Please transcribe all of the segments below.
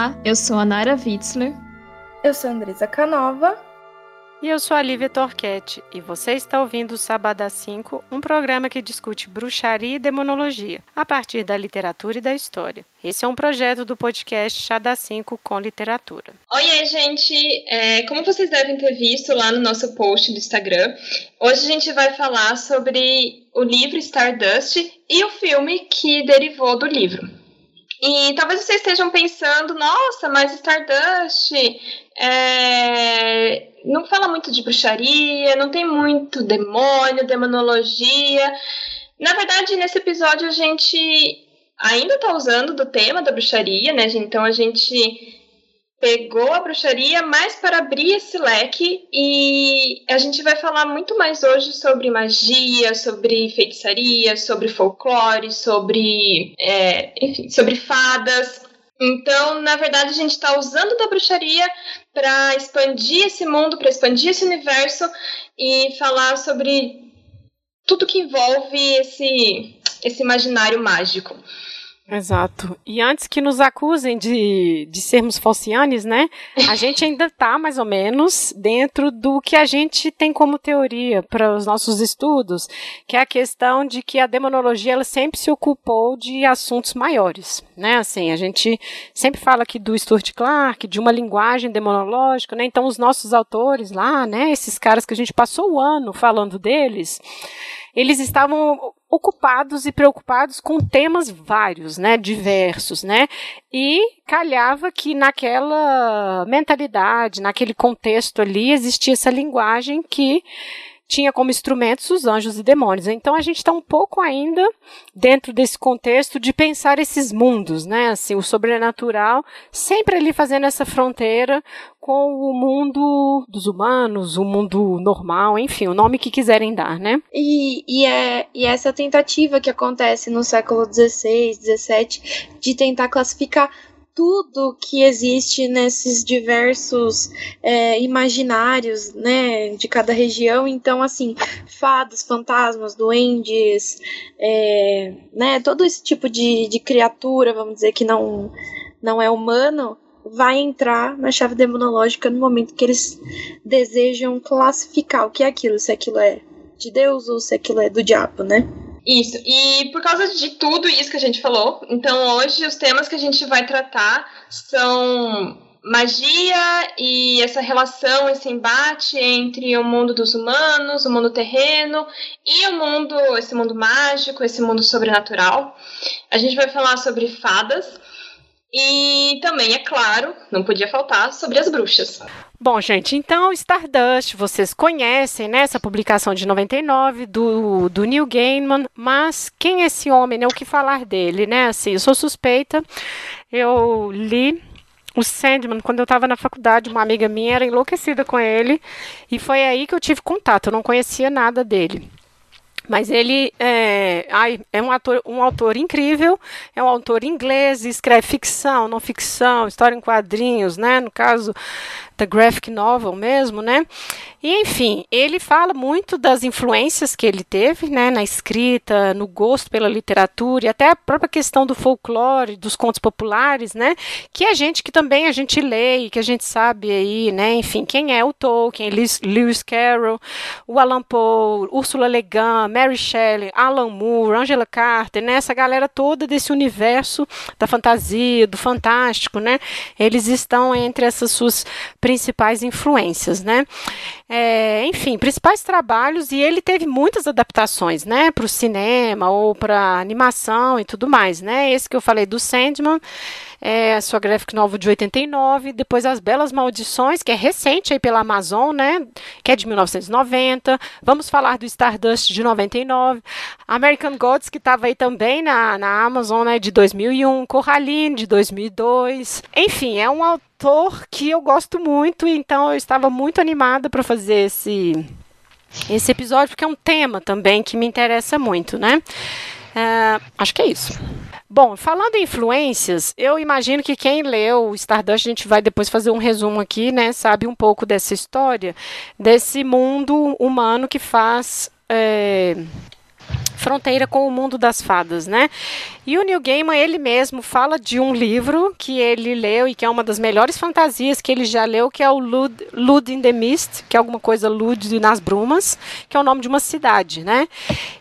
Olá, eu sou a Nara Witzler. Eu sou a Andresa Canova. E eu sou a Lívia Torquete, e você está ouvindo o Sabadão 5, um programa que discute bruxaria e demonologia, a partir da literatura e da história. Esse é um projeto do podcast Chá da 5 com literatura. Oi, gente! É, como vocês devem ter visto lá no nosso post do Instagram, hoje a gente vai falar sobre o livro Stardust e o filme que derivou do livro. E talvez vocês estejam pensando, nossa, mas Stardust é, não fala muito de bruxaria, não tem muito demônio, demonologia. Na verdade, nesse episódio a gente ainda está usando do tema da bruxaria, né? Então a gente pegou a bruxaria mais para abrir esse leque e a gente vai falar muito mais hoje sobre magia, sobre feitiçaria, sobre folclore, sobre, é, enfim, sobre fadas. Então, na verdade, a gente está usando da bruxaria para expandir esse mundo, para expandir esse universo e falar sobre tudo que envolve esse, esse imaginário mágico. Exato. E antes que nos acusem de, de sermos falcianes, né? A gente ainda está mais ou menos dentro do que a gente tem como teoria para os nossos estudos, que é a questão de que a demonologia ela sempre se ocupou de assuntos maiores, né? Assim, a gente sempre fala aqui do Stuart Clark, de uma linguagem demonológica, né? Então os nossos autores lá, né? Esses caras que a gente passou o ano falando deles, eles estavam ocupados e preocupados com temas vários, né, diversos, né, e calhava que naquela mentalidade, naquele contexto ali existia essa linguagem que tinha como instrumentos os anjos e demônios. Então a gente está um pouco ainda dentro desse contexto de pensar esses mundos, né? Assim, o sobrenatural sempre ali fazendo essa fronteira com o mundo dos humanos, o mundo normal, enfim, o nome que quiserem dar, né? E, e, é, e essa tentativa que acontece no século XVI, XVII, de tentar classificar tudo que existe nesses diversos é, imaginários, né, de cada região. Então, assim, fadas, fantasmas, duendes, é, né, todo esse tipo de, de criatura, vamos dizer, que não, não é humano, vai entrar na chave demonológica no momento que eles desejam classificar o que é aquilo, se aquilo é de Deus ou se aquilo é do diabo, né? Isso, e por causa de tudo isso que a gente falou, então hoje os temas que a gente vai tratar são magia e essa relação, esse embate entre o mundo dos humanos, o mundo terreno e o mundo, esse mundo mágico, esse mundo sobrenatural. A gente vai falar sobre fadas e também, é claro, não podia faltar sobre as bruxas. Bom, gente, então Stardust, vocês conhecem, né, essa publicação de 99 do, do Neil Gaiman, mas quem é esse homem, né, o que falar dele, né, assim, eu sou suspeita, eu li o Sandman, quando eu estava na faculdade, uma amiga minha era enlouquecida com ele, e foi aí que eu tive contato, eu não conhecia nada dele. Mas ele é, ai, é um, ator, um autor incrível, é um autor inglês, escreve ficção, não ficção, história em quadrinhos, né? No caso, da graphic novel mesmo, né? E enfim, ele fala muito das influências que ele teve, né, na escrita, no gosto pela literatura e até a própria questão do folclore, dos contos populares, né? Que a gente que também a gente lê e que a gente sabe aí, né? Enfim, quem é o Tolkien, Lewis Carroll, o Alan Poe, Ursula Le Guin, Mary Shelley, Alan Moore, Angela Carter, né? Essa galera toda desse universo da fantasia, do fantástico, né? Eles estão entre essas suas principais influências, né? É, enfim, principais trabalhos, e ele teve muitas adaptações, né, para o cinema ou para animação e tudo mais, né? Esse que eu falei do Sandman, é, a sua graphic novel de 89, depois As Belas Maldições, que é recente aí pela Amazon, né, que é de 1990. Vamos falar do Stardust de 99, American Gods, que estava aí também na, na Amazon, né, de 2001, Coraline, de 2002. Enfim, é um autor que eu gosto muito, então eu estava muito animada para fazer esse esse episódio, porque é um tema também que me interessa muito, né? Uh, acho que é isso. Bom, falando em influências, eu imagino que quem leu Stardust, a gente vai depois fazer um resumo aqui, né? Sabe um pouco dessa história, desse mundo humano que faz. É, fronteira com o mundo das fadas, né? E o Neil Gaiman, ele mesmo, fala de um livro que ele leu e que é uma das melhores fantasias que ele já leu, que é o Lud, Lud in the Mist, que é alguma coisa Lud nas Brumas, que é o nome de uma cidade, né?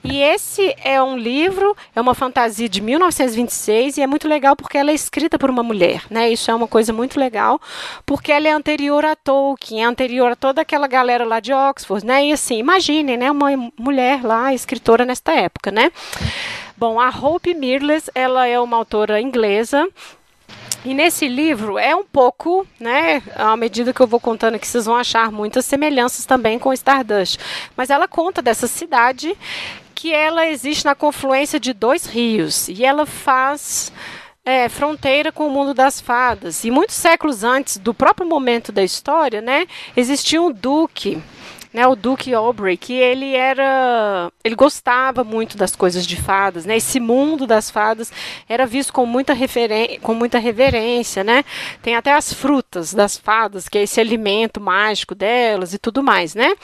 E esse é um livro, é uma fantasia de 1926 e é muito legal porque ela é escrita por uma mulher, né? Isso é uma coisa muito legal, porque ela é anterior a Tolkien, é anterior a toda aquela galera lá de Oxford, né? E assim, imaginem, né? Uma mulher lá, escritora nesta época, né? Bom, a Hope Mirles, ela é uma autora inglesa e nesse livro é um pouco, né, à medida que eu vou contando aqui, vocês vão achar muitas semelhanças também com Stardust. Mas ela conta dessa cidade que ela existe na confluência de dois rios e ela faz é, fronteira com o mundo das fadas. E muitos séculos antes do próprio momento da história, né, existia um duque né, o Duke Aubrey, que ele era, ele gostava muito das coisas de fadas, né? Esse mundo das fadas era visto com muita com muita reverência, né? Tem até as frutas das fadas, que é esse alimento mágico delas e tudo mais, né?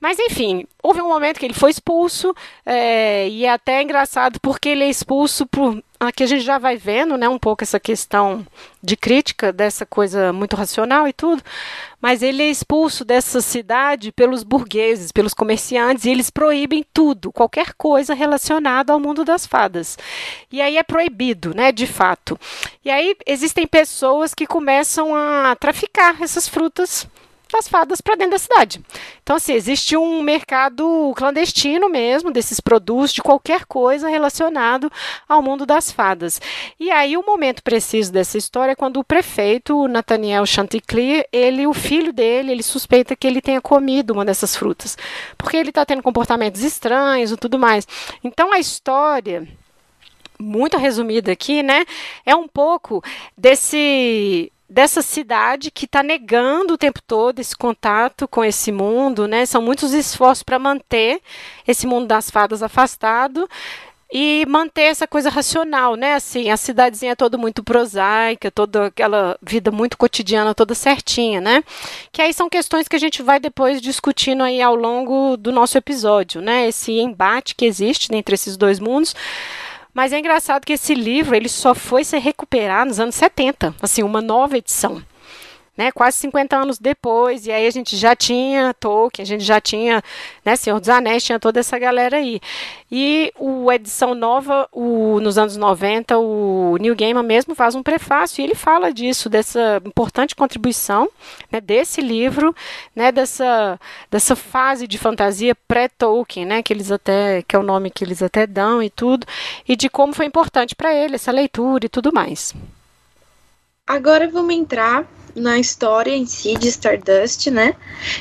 Mas enfim, houve um momento que ele foi expulso, é, e é até engraçado porque ele é expulso por. Aqui a gente já vai vendo né, um pouco essa questão de crítica dessa coisa muito racional e tudo, mas ele é expulso dessa cidade pelos burgueses, pelos comerciantes, e eles proíbem tudo, qualquer coisa relacionada ao mundo das fadas. E aí é proibido, né, de fato. E aí existem pessoas que começam a traficar essas frutas das fadas para dentro da cidade. Então, assim, existe um mercado clandestino mesmo desses produtos, de qualquer coisa relacionado ao mundo das fadas. E aí, o momento preciso dessa história é quando o prefeito, Nathaniel Chanticleer, ele, o filho dele, ele suspeita que ele tenha comido uma dessas frutas, porque ele está tendo comportamentos estranhos e tudo mais. Então, a história muito resumida aqui, né? É um pouco desse dessa cidade que está negando o tempo todo esse contato com esse mundo, né? São muitos esforços para manter esse mundo das fadas afastado e manter essa coisa racional, né? Assim, a cidadezinha é toda muito prosaica, toda aquela vida muito cotidiana, toda certinha, né? Que aí são questões que a gente vai depois discutindo aí ao longo do nosso episódio, né? Esse embate que existe entre esses dois mundos. Mas é engraçado que esse livro ele só foi ser recuperado nos anos 70, assim, uma nova edição né, quase 50 anos depois, e aí a gente já tinha Tolkien, a gente já tinha, né, Senhor dos Anéis, tinha toda essa galera aí. E o edição nova, o, nos anos 90, o Neil Gaiman mesmo faz um prefácio, e ele fala disso, dessa importante contribuição, né, desse livro, né, dessa, dessa fase de fantasia pré-Tolkien, né, que eles até, que é o nome que eles até dão e tudo, e de como foi importante para ele essa leitura e tudo mais. Agora vamos entrar na história em si de Stardust, né?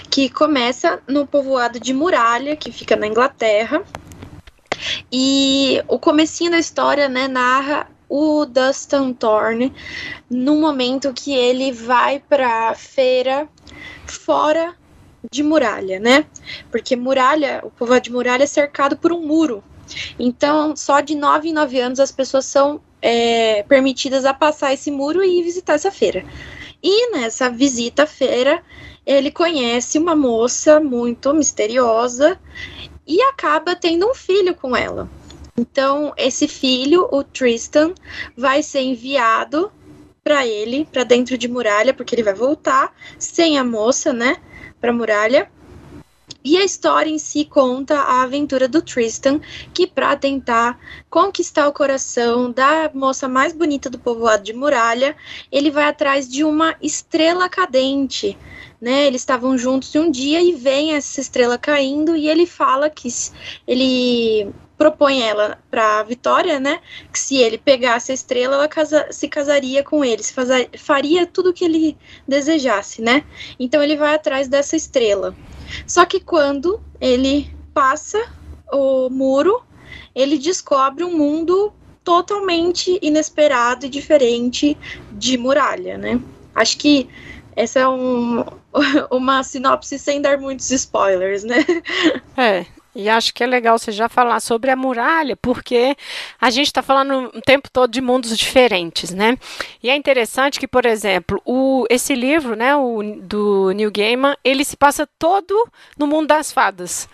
Que começa no povoado de Muralha, que fica na Inglaterra. E o comecinho da história, né, narra o Dustin Thorne no momento que ele vai para feira fora de muralha, né? Porque muralha, o povoado de muralha é cercado por um muro. Então, só de nove em nove anos as pessoas são é, permitidas a passar esse muro e visitar essa feira. E nessa visita à feira, ele conhece uma moça muito misteriosa e acaba tendo um filho com ela. Então, esse filho, o Tristan, vai ser enviado para ele, para dentro de muralha, porque ele vai voltar sem a moça, né, para muralha. E a história em si conta a aventura do Tristan, que para tentar conquistar o coração da moça mais bonita do povoado de Muralha, ele vai atrás de uma estrela cadente. Né, eles estavam juntos um dia e vem essa estrela caindo e ele fala que ele propõe ela para Vitória, né? Que se ele pegasse a estrela, ela casa, se casaria com ele, se faria tudo o que ele desejasse, né? Então ele vai atrás dessa estrela. Só que quando ele passa o muro, ele descobre um mundo totalmente inesperado e diferente de muralha, né? Acho que essa é um, uma sinopse sem dar muitos spoilers, né? É, e acho que é legal você já falar sobre a muralha, porque a gente está falando o tempo todo de mundos diferentes, né? E é interessante que, por exemplo, o, esse livro, né, o, do Neil Gaiman, ele se passa todo no mundo das fadas.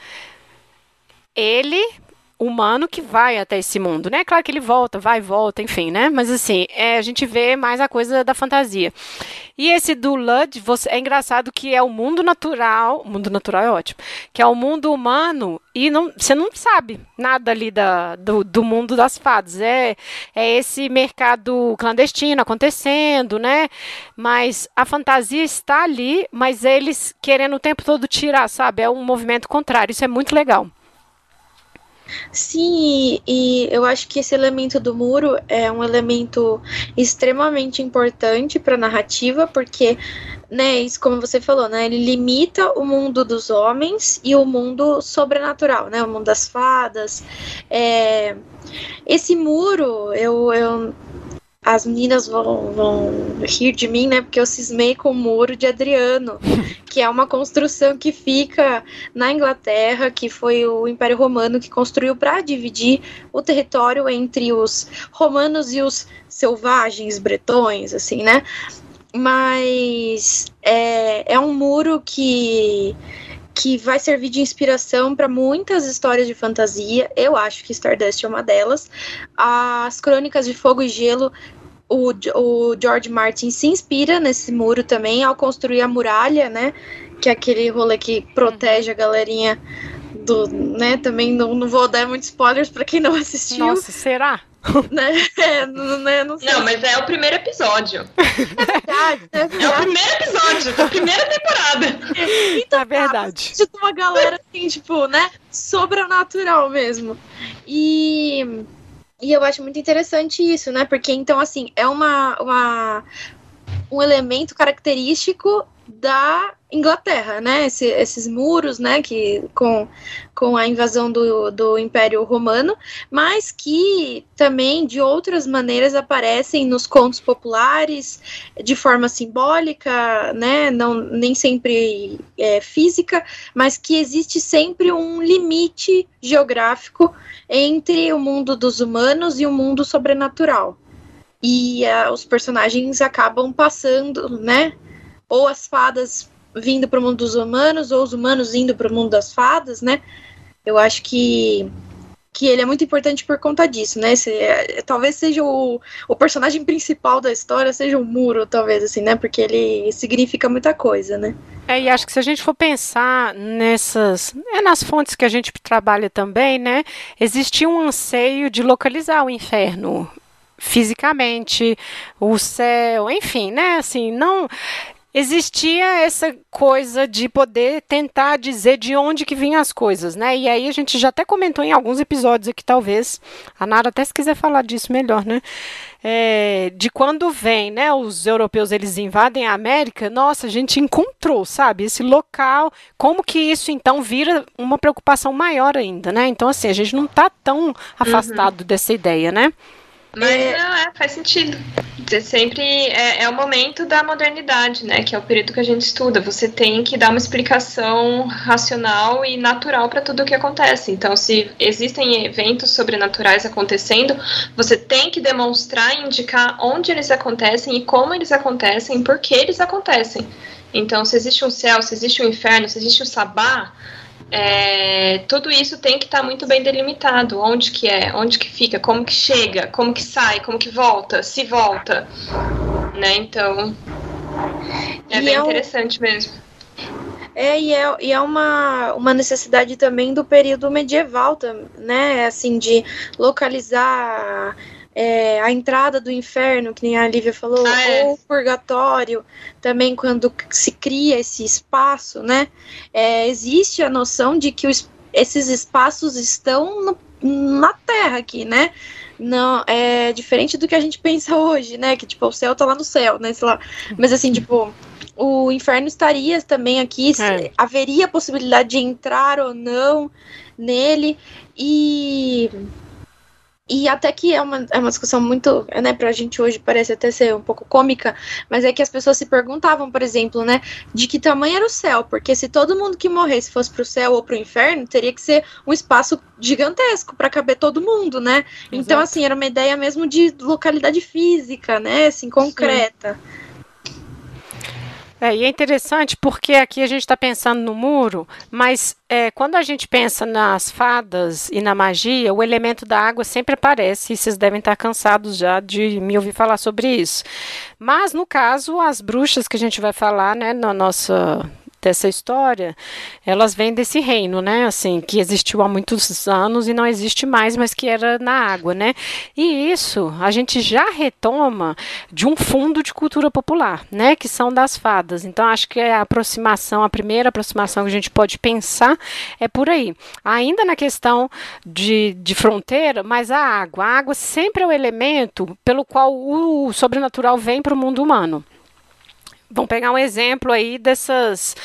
Ele, humano que vai até esse mundo, né? Claro que ele volta, vai e volta, enfim, né? Mas assim, é, a gente vê mais a coisa da fantasia. E esse do Lud, você, é engraçado que é o mundo natural, o mundo natural é ótimo, que é o mundo humano e não, você não sabe nada ali da, do, do mundo das fadas. É, é esse mercado clandestino acontecendo, né? Mas a fantasia está ali, mas eles querendo o tempo todo tirar, sabe? É um movimento contrário. Isso é muito legal. Sim, e, eu acho que esse elemento do muro é um elemento extremamente importante para a narrativa, porque, né, isso como você falou, né, ele limita o mundo dos homens e o mundo sobrenatural, né, o mundo das fadas. É, esse muro, eu, eu as meninas vão, vão rir de mim, né? Porque eu cismei com o muro de Adriano, que é uma construção que fica na Inglaterra, que foi o Império Romano que construiu para dividir o território entre os romanos e os selvagens bretões, assim, né? Mas é, é um muro que que vai servir de inspiração para muitas histórias de fantasia. Eu acho que Stardust é uma delas. As Crônicas de Fogo e Gelo o, o George Martin se inspira nesse muro também ao construir a muralha, né? Que é aquele rolê que protege a galerinha do, né? Também não, não vou dar muitos spoilers para quem não assistiu. Nossa, será? né? É, não, né? não, não, mas é o primeiro episódio. É verdade, é verdade. É o primeiro episódio da primeira temporada. Então, é verdade. Tá, uma galera assim, tipo, né? Sobrenatural mesmo. E e eu acho muito interessante isso, né? Porque então, assim, é uma, uma um elemento característico da Inglaterra, né? Esse, esses muros, né? Que com, com a invasão do, do Império Romano, mas que também de outras maneiras aparecem nos contos populares de forma simbólica, né? Não nem sempre é, física, mas que existe sempre um limite geográfico entre o mundo dos humanos e o mundo sobrenatural. E uh, os personagens acabam passando, né? Ou as fadas vindo para o mundo dos humanos, ou os humanos indo para o mundo das fadas, né? Eu acho que que ele é muito importante por conta disso, né? Se, é, talvez seja o, o personagem principal da história, seja o muro, talvez, assim, né? Porque ele significa muita coisa, né? É, e acho que se a gente for pensar nessas, é nas fontes que a gente trabalha também, né? Existia um anseio de localizar o inferno fisicamente, o céu, enfim, né? Assim, não existia essa coisa de poder tentar dizer de onde que vinham as coisas, né? E aí a gente já até comentou em alguns episódios aqui, talvez, a Nara até se quiser falar disso melhor, né? É, de quando vem, né, os europeus eles invadem a América, nossa, a gente encontrou, sabe, esse local, como que isso então vira uma preocupação maior ainda, né? Então assim, a gente não está tão afastado uhum. dessa ideia, né? Mas é... não, é, faz sentido. Sempre é, é, o momento da modernidade, né? Que é o período que a gente estuda. Você tem que dar uma explicação racional e natural para tudo o que acontece. Então, se existem eventos sobrenaturais acontecendo, você tem que demonstrar e indicar onde eles acontecem e como eles acontecem e por que eles acontecem. Então, se existe um céu, se existe um inferno, se existe um sabá, é, tudo isso tem que estar tá muito bem delimitado. Onde que é, onde que fica, como que chega, como que sai, como que volta, se volta. Né? Então, é e bem é interessante um... mesmo. É, e é, e é uma, uma necessidade também do período medieval, né? Assim, de localizar é, a entrada do inferno, que nem a Lívia falou, ah, é. ou o purgatório, também quando se cria esse espaço, né? É, existe a noção de que os, esses espaços estão no, na Terra aqui, né? Não, é diferente do que a gente pensa hoje, né? Que tipo, o céu tá lá no céu, né? Sei lá. Mas assim, tipo, o inferno estaria também aqui, é. haveria possibilidade de entrar ou não nele. E e até que é uma, é uma discussão muito, né, pra gente hoje parece até ser um pouco cômica, mas é que as pessoas se perguntavam, por exemplo, né, de que tamanho era o céu, porque se todo mundo que morresse fosse pro céu ou pro inferno, teria que ser um espaço gigantesco para caber todo mundo, né? Então, Exato. Então, assim, era uma ideia mesmo de localidade física, né, assim, concreta. Sim. É, e é interessante porque aqui a gente está pensando no muro, mas é, quando a gente pensa nas fadas e na magia, o elemento da água sempre aparece, e vocês devem estar cansados já de me ouvir falar sobre isso. Mas, no caso, as bruxas que a gente vai falar né, na nossa dessa história, elas vêm desse reino, né? Assim, que existiu há muitos anos e não existe mais, mas que era na água, né? E isso a gente já retoma de um fundo de cultura popular, né? Que são das fadas. Então, acho que a aproximação, a primeira aproximação que a gente pode pensar é por aí. Ainda na questão de, de fronteira, mas a água. A água sempre é o elemento pelo qual o sobrenatural vem para o mundo humano. Vamos pegar um exemplo aí dessas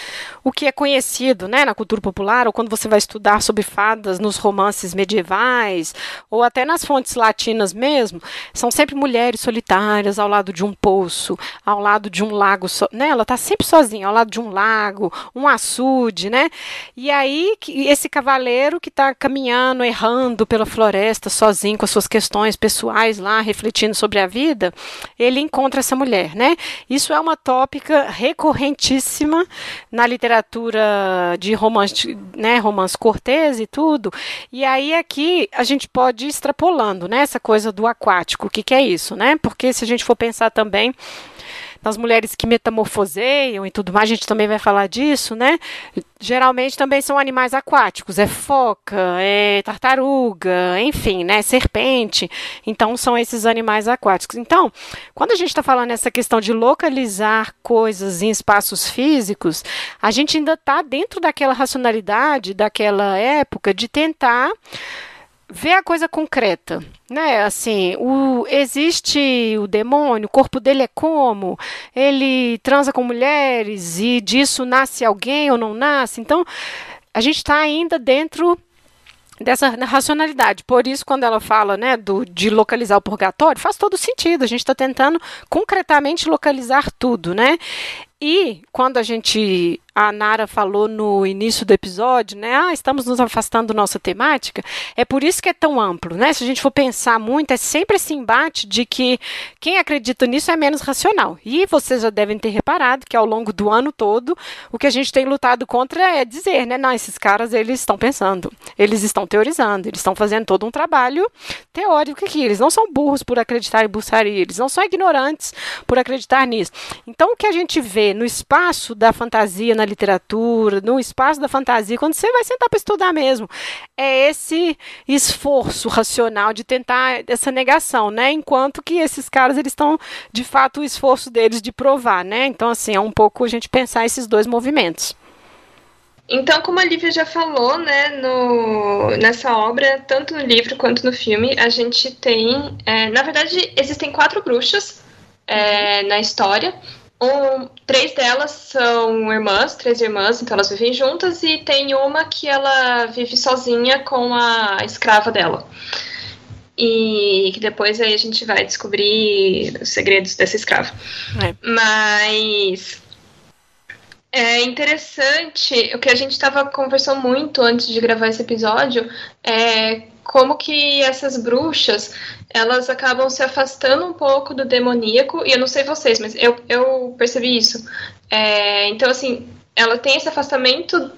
o que é conhecido, né, na cultura popular, ou quando você vai estudar sobre fadas nos romances medievais, ou até nas fontes latinas mesmo, são sempre mulheres solitárias ao lado de um poço, ao lado de um lago, so, né? Ela está sempre sozinha, ao lado de um lago, um açude, né? E aí esse cavaleiro que está caminhando, errando pela floresta sozinho com as suas questões pessoais lá, refletindo sobre a vida, ele encontra essa mulher, né? Isso é uma tópica recorrentíssima na literatura de romance, né, romance cortês e tudo. E aí aqui a gente pode ir extrapolando, né, essa coisa do aquático. O que, que é isso, né? Porque se a gente for pensar também nas mulheres que metamorfoseiam e tudo mais, a gente também vai falar disso, né? Geralmente também são animais aquáticos, é foca, é tartaruga, enfim, né? Serpente. Então são esses animais aquáticos. Então, quando a gente está falando essa questão de localizar coisas em espaços físicos, a gente ainda está dentro daquela racionalidade daquela época de tentar ver a coisa concreta, né? Assim, o, existe o demônio, o corpo dele é como? Ele transa com mulheres e disso nasce alguém ou não nasce? Então, a gente está ainda dentro dessa racionalidade. Por isso, quando ela fala né, do, de localizar o purgatório, faz todo sentido. A gente está tentando concretamente localizar tudo, né? E quando a gente a Nara falou no início do episódio, né? Ah, estamos nos afastando da nossa temática. É por isso que é tão amplo, né? Se a gente for pensar muito, é sempre esse embate de que quem acredita nisso é menos racional. E vocês já devem ter reparado que ao longo do ano todo, o que a gente tem lutado contra é dizer, né? Não, esses caras, eles estão pensando, eles estão teorizando, eles estão fazendo todo um trabalho teórico aqui. Eles não são burros por acreditar em buçaria, eles não são ignorantes por acreditar nisso. Então, o que a gente vê no espaço da fantasia, na literatura, no espaço da fantasia, quando você vai sentar para estudar mesmo, é esse esforço racional de tentar essa negação, né? Enquanto que esses caras eles estão de fato o esforço deles de provar, né? Então assim é um pouco a gente pensar esses dois movimentos. Então, como a Lívia já falou, né, no, nessa obra, tanto no livro quanto no filme, a gente tem. É, na verdade, existem quatro bruxas é, na história. Um, três delas são irmãs, três irmãs, então elas vivem juntas, e tem uma que ela vive sozinha com a escrava dela. E que depois aí a gente vai descobrir os segredos dessa escrava. É. Mas é interessante, o que a gente estava conversando muito antes de gravar esse episódio é como que essas bruxas elas acabam se afastando um pouco do demoníaco, e eu não sei vocês, mas eu, eu percebi isso. É, então, assim, ela tem esse afastamento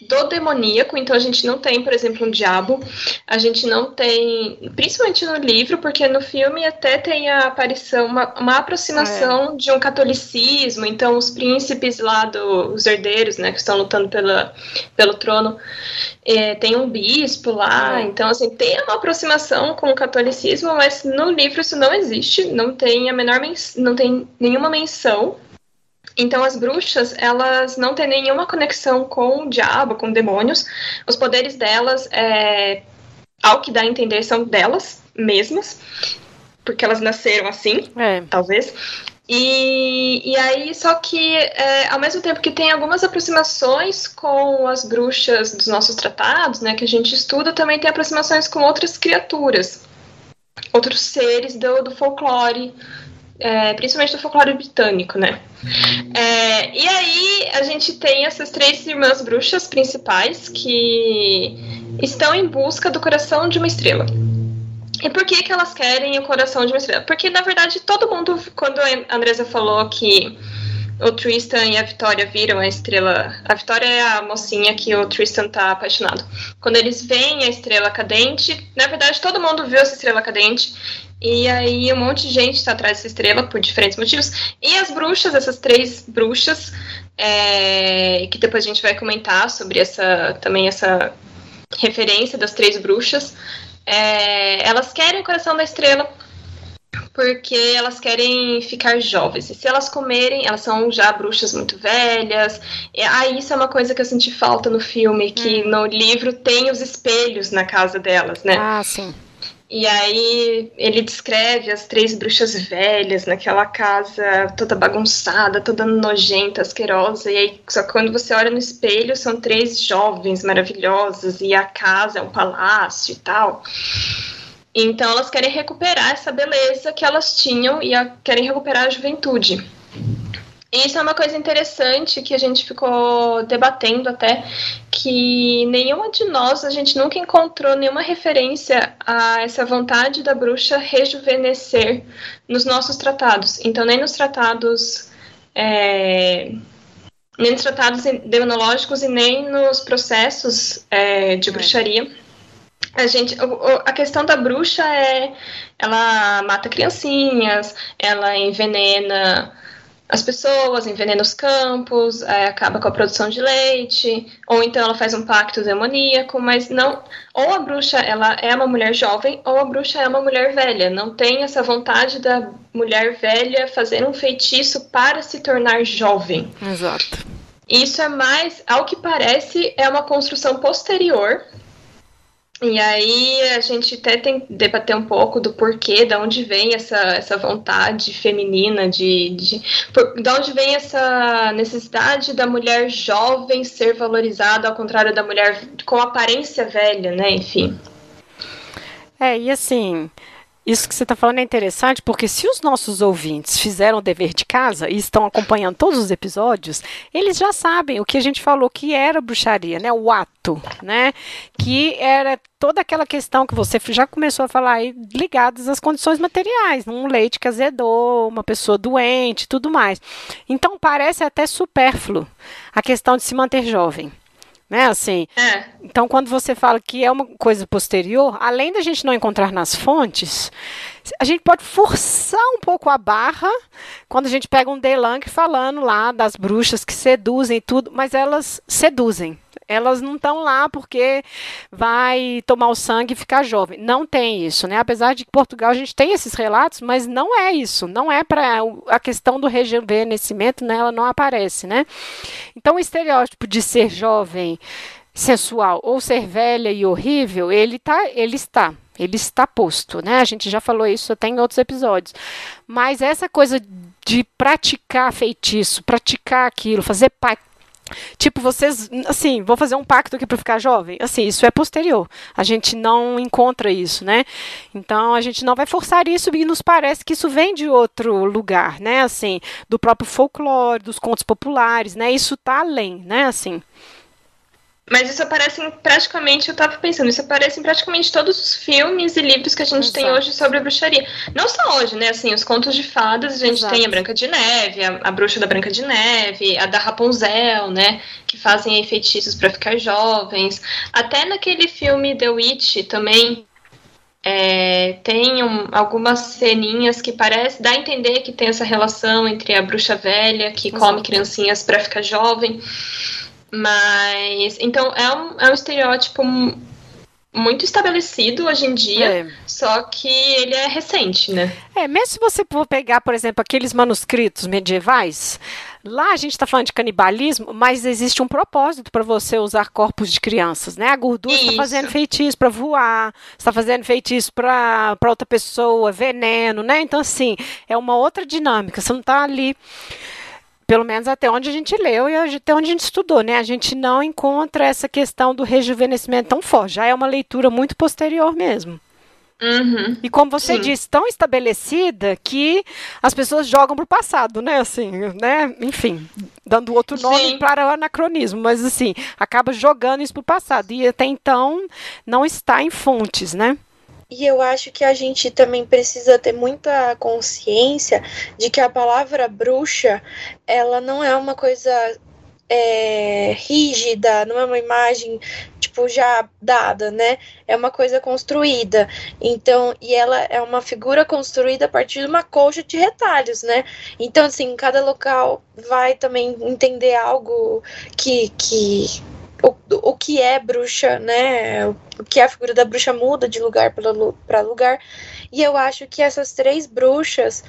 do demoníaco, então a gente não tem, por exemplo, um diabo, a gente não tem, principalmente no livro, porque no filme até tem a aparição, uma, uma aproximação é. de um catolicismo, então os príncipes lá, do, os herdeiros, né, que estão lutando pela, pelo trono, é, tem um bispo lá, é. então assim, tem uma aproximação com o catolicismo, mas no livro isso não existe, não tem a menor, não tem nenhuma menção então as bruxas, elas não têm nenhuma conexão com o diabo, com demônios. Os poderes delas, é, ao que dá a entender, são delas mesmas, porque elas nasceram assim, é. talvez. E, e aí, só que é, ao mesmo tempo que tem algumas aproximações com as bruxas dos nossos tratados, né, que a gente estuda, também tem aproximações com outras criaturas, outros seres do, do folclore, é, principalmente do folclore britânico, né? É, e aí a gente tem essas três irmãs bruxas principais que estão em busca do coração de uma estrela. E por que, que elas querem o coração de uma estrela? Porque, na verdade, todo mundo, quando a Andresa falou que o Tristan e a Vitória viram a estrela. A Vitória é a mocinha que o Tristan tá apaixonado. Quando eles veem a estrela cadente, na verdade todo mundo viu essa estrela cadente. E aí um monte de gente está atrás dessa estrela por diferentes motivos. E as bruxas, essas três bruxas, é, que depois a gente vai comentar sobre essa também essa referência das três bruxas. É, elas querem o coração da estrela porque elas querem ficar jovens. E se elas comerem, elas são já bruxas muito velhas. E, ah, isso é uma coisa que eu senti falta no filme, que hum. no livro tem os espelhos na casa delas, né? Ah, sim. E aí ele descreve as três bruxas velhas naquela casa toda bagunçada, toda nojenta, asquerosa. E aí, só que quando você olha no espelho, são três jovens maravilhosas e a casa é um palácio e tal. Então elas querem recuperar essa beleza que elas tinham e a, querem recuperar a juventude. Isso é uma coisa interessante que a gente ficou debatendo até, que nenhuma de nós, a gente nunca encontrou nenhuma referência a essa vontade da bruxa rejuvenescer nos nossos tratados. Então, nem nos tratados. É, nem nos tratados demonológicos e nem nos processos é, de é. bruxaria a gente, a questão da bruxa é, ela mata criancinhas, ela envenena as pessoas, envenena os campos, é, acaba com a produção de leite, ou então ela faz um pacto demoníaco, mas não, ou a bruxa ela é uma mulher jovem, ou a bruxa é uma mulher velha. Não tem essa vontade da mulher velha fazer um feitiço para se tornar jovem. Exato. Isso é mais, ao que parece, é uma construção posterior e aí a gente até tem debater um pouco do porquê, de onde vem essa, essa vontade feminina, de, de, por, de onde vem essa necessidade da mulher jovem ser valorizada, ao contrário da mulher com aparência velha, né? Enfim. É, e assim, isso que você está falando é interessante, porque se os nossos ouvintes fizeram o dever de casa e estão acompanhando todos os episódios, eles já sabem o que a gente falou que era bruxaria, né? O ato, né? Que era toda aquela questão que você já começou a falar aí, ligadas às condições materiais, um leite que azedou, uma pessoa doente, tudo mais. Então parece até supérfluo a questão de se manter jovem né? Assim. É. Então, quando você fala que é uma coisa posterior, além da gente não encontrar nas fontes, a gente pode forçar um pouco a barra quando a gente pega um Delanque falando lá das bruxas que seduzem e tudo, mas elas seduzem. Elas não estão lá porque vai tomar o sangue e ficar jovem. Não tem isso, né? Apesar de que Portugal a gente tem esses relatos, mas não é isso. Não é para a questão do rejuvenescimento, né? Ela não aparece, né? Então o estereótipo de ser jovem, sensual ou ser velha e horrível, ele tá, ele está. Ele está posto, né? A gente já falou isso até em outros episódios. Mas essa coisa de praticar feitiço, praticar aquilo, fazer pacto Tipo, vocês, assim, vou fazer um pacto aqui para ficar jovem. Assim, isso é posterior. A gente não encontra isso, né? Então, a gente não vai forçar isso e nos parece que isso vem de outro lugar, né? Assim, do próprio folclore, dos contos populares, né? Isso tá além, né? Assim. Mas isso aparece em praticamente, eu tava pensando, isso aparece em praticamente todos os filmes e livros que a gente Exato. tem hoje sobre a bruxaria. Não só hoje, né? Assim, os contos de fadas, a gente Exato. tem a Branca de Neve, a, a, bruxa da Branca de Neve, a da Rapunzel, né? Que fazem feitiços para ficar jovens. Até naquele filme The Witch também. É, tem um, algumas ceninhas que parece dá a entender que tem essa relação entre a bruxa velha que Exato. come criancinhas para ficar jovem. Mas. Então, é um, é um estereótipo muito estabelecido hoje em dia, é. só que ele é recente, né? É, mesmo se você for pegar, por exemplo, aqueles manuscritos medievais, lá a gente está falando de canibalismo, mas existe um propósito para você usar corpos de crianças, né? A gordura está fazendo feitiço para voar, está fazendo feitiço para outra pessoa, veneno, né? Então, assim, é uma outra dinâmica, você não está ali pelo menos até onde a gente leu e até onde a gente estudou, né? A gente não encontra essa questão do rejuvenescimento tão forte. Já é uma leitura muito posterior mesmo. Uhum. E como você Sim. disse, tão estabelecida que as pessoas jogam para o passado, né? Assim, né? Enfim, dando outro nome Sim. para o anacronismo, mas assim, acaba jogando isso para o passado. E até então não está em fontes, né? E eu acho que a gente também precisa ter muita consciência de que a palavra bruxa, ela não é uma coisa é, rígida, não é uma imagem tipo já dada, né? É uma coisa construída. Então, e ela é uma figura construída a partir de uma colcha de retalhos, né? Então, assim, cada local vai também entender algo que que o, o que é bruxa, né? O que a figura da bruxa muda de lugar para lugar. E eu acho que essas três bruxas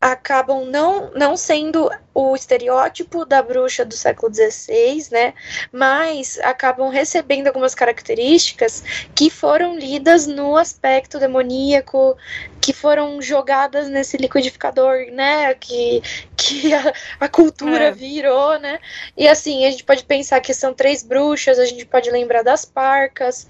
acabam não, não sendo o estereótipo da bruxa do século XVI, né? Mas acabam recebendo algumas características que foram lidas no aspecto demoníaco, que foram jogadas nesse liquidificador, né? Que, que a, a cultura é. virou, né? E assim, a gente pode pensar que são três bruxas, a gente pode lembrar das parcas,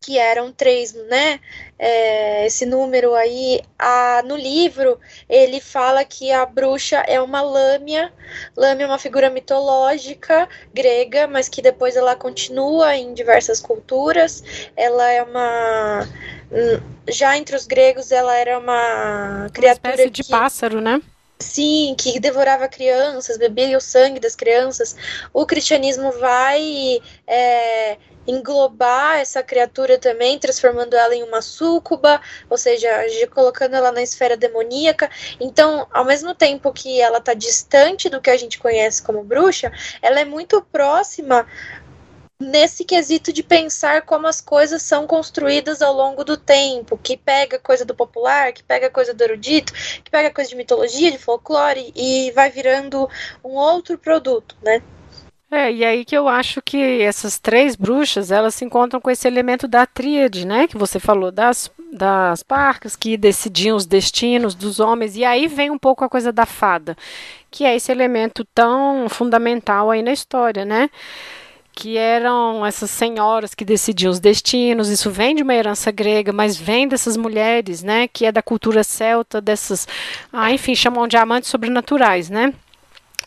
que eram três, né? É, esse número aí. A, no livro, ele fala que a bruxa é uma lâmia. Lâmia é uma figura mitológica grega, mas que depois ela continua em diversas culturas. Ela é uma. Já entre os gregos, ela era uma criatura. Uma espécie de que, pássaro, né? Sim, que devorava crianças, bebia o sangue das crianças. O cristianismo vai é, englobar essa criatura também, transformando ela em uma súcuba, ou seja, colocando ela na esfera demoníaca. Então, ao mesmo tempo que ela está distante do que a gente conhece como bruxa, ela é muito próxima nesse quesito de pensar como as coisas são construídas ao longo do tempo, que pega coisa do popular, que pega coisa do erudito, que pega coisa de mitologia, de folclore e vai virando um outro produto, né? É, e aí que eu acho que essas três bruxas, elas se encontram com esse elemento da tríade, né? Que você falou das, das parcas que decidiam os destinos dos homens. E aí vem um pouco a coisa da fada, que é esse elemento tão fundamental aí na história, né? Que eram essas senhoras que decidiam os destinos. Isso vem de uma herança grega, mas vem dessas mulheres, né, que é da cultura celta, dessas, ah, enfim, chamam de amantes sobrenaturais, né?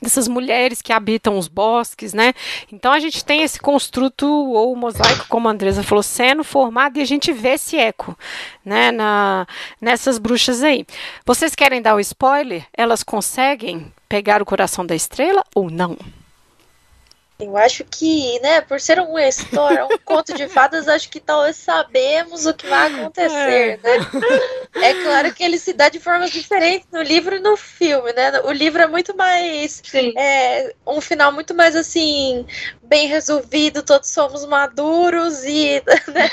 dessas mulheres que habitam os bosques, né? Então a gente tem esse construto ou mosaico, como a Andresa falou, sendo formado e a gente vê esse eco, né, na, nessas bruxas aí. Vocês querem dar o spoiler? Elas conseguem pegar o coração da estrela ou não? Eu acho que, né, por ser uma história, um conto de fadas, acho que talvez sabemos o que vai acontecer, é. né? É claro que ele se dá de formas diferentes no livro e no filme, né? O livro é muito mais. Sim. É, um final muito mais assim, bem resolvido, todos somos maduros e. Né?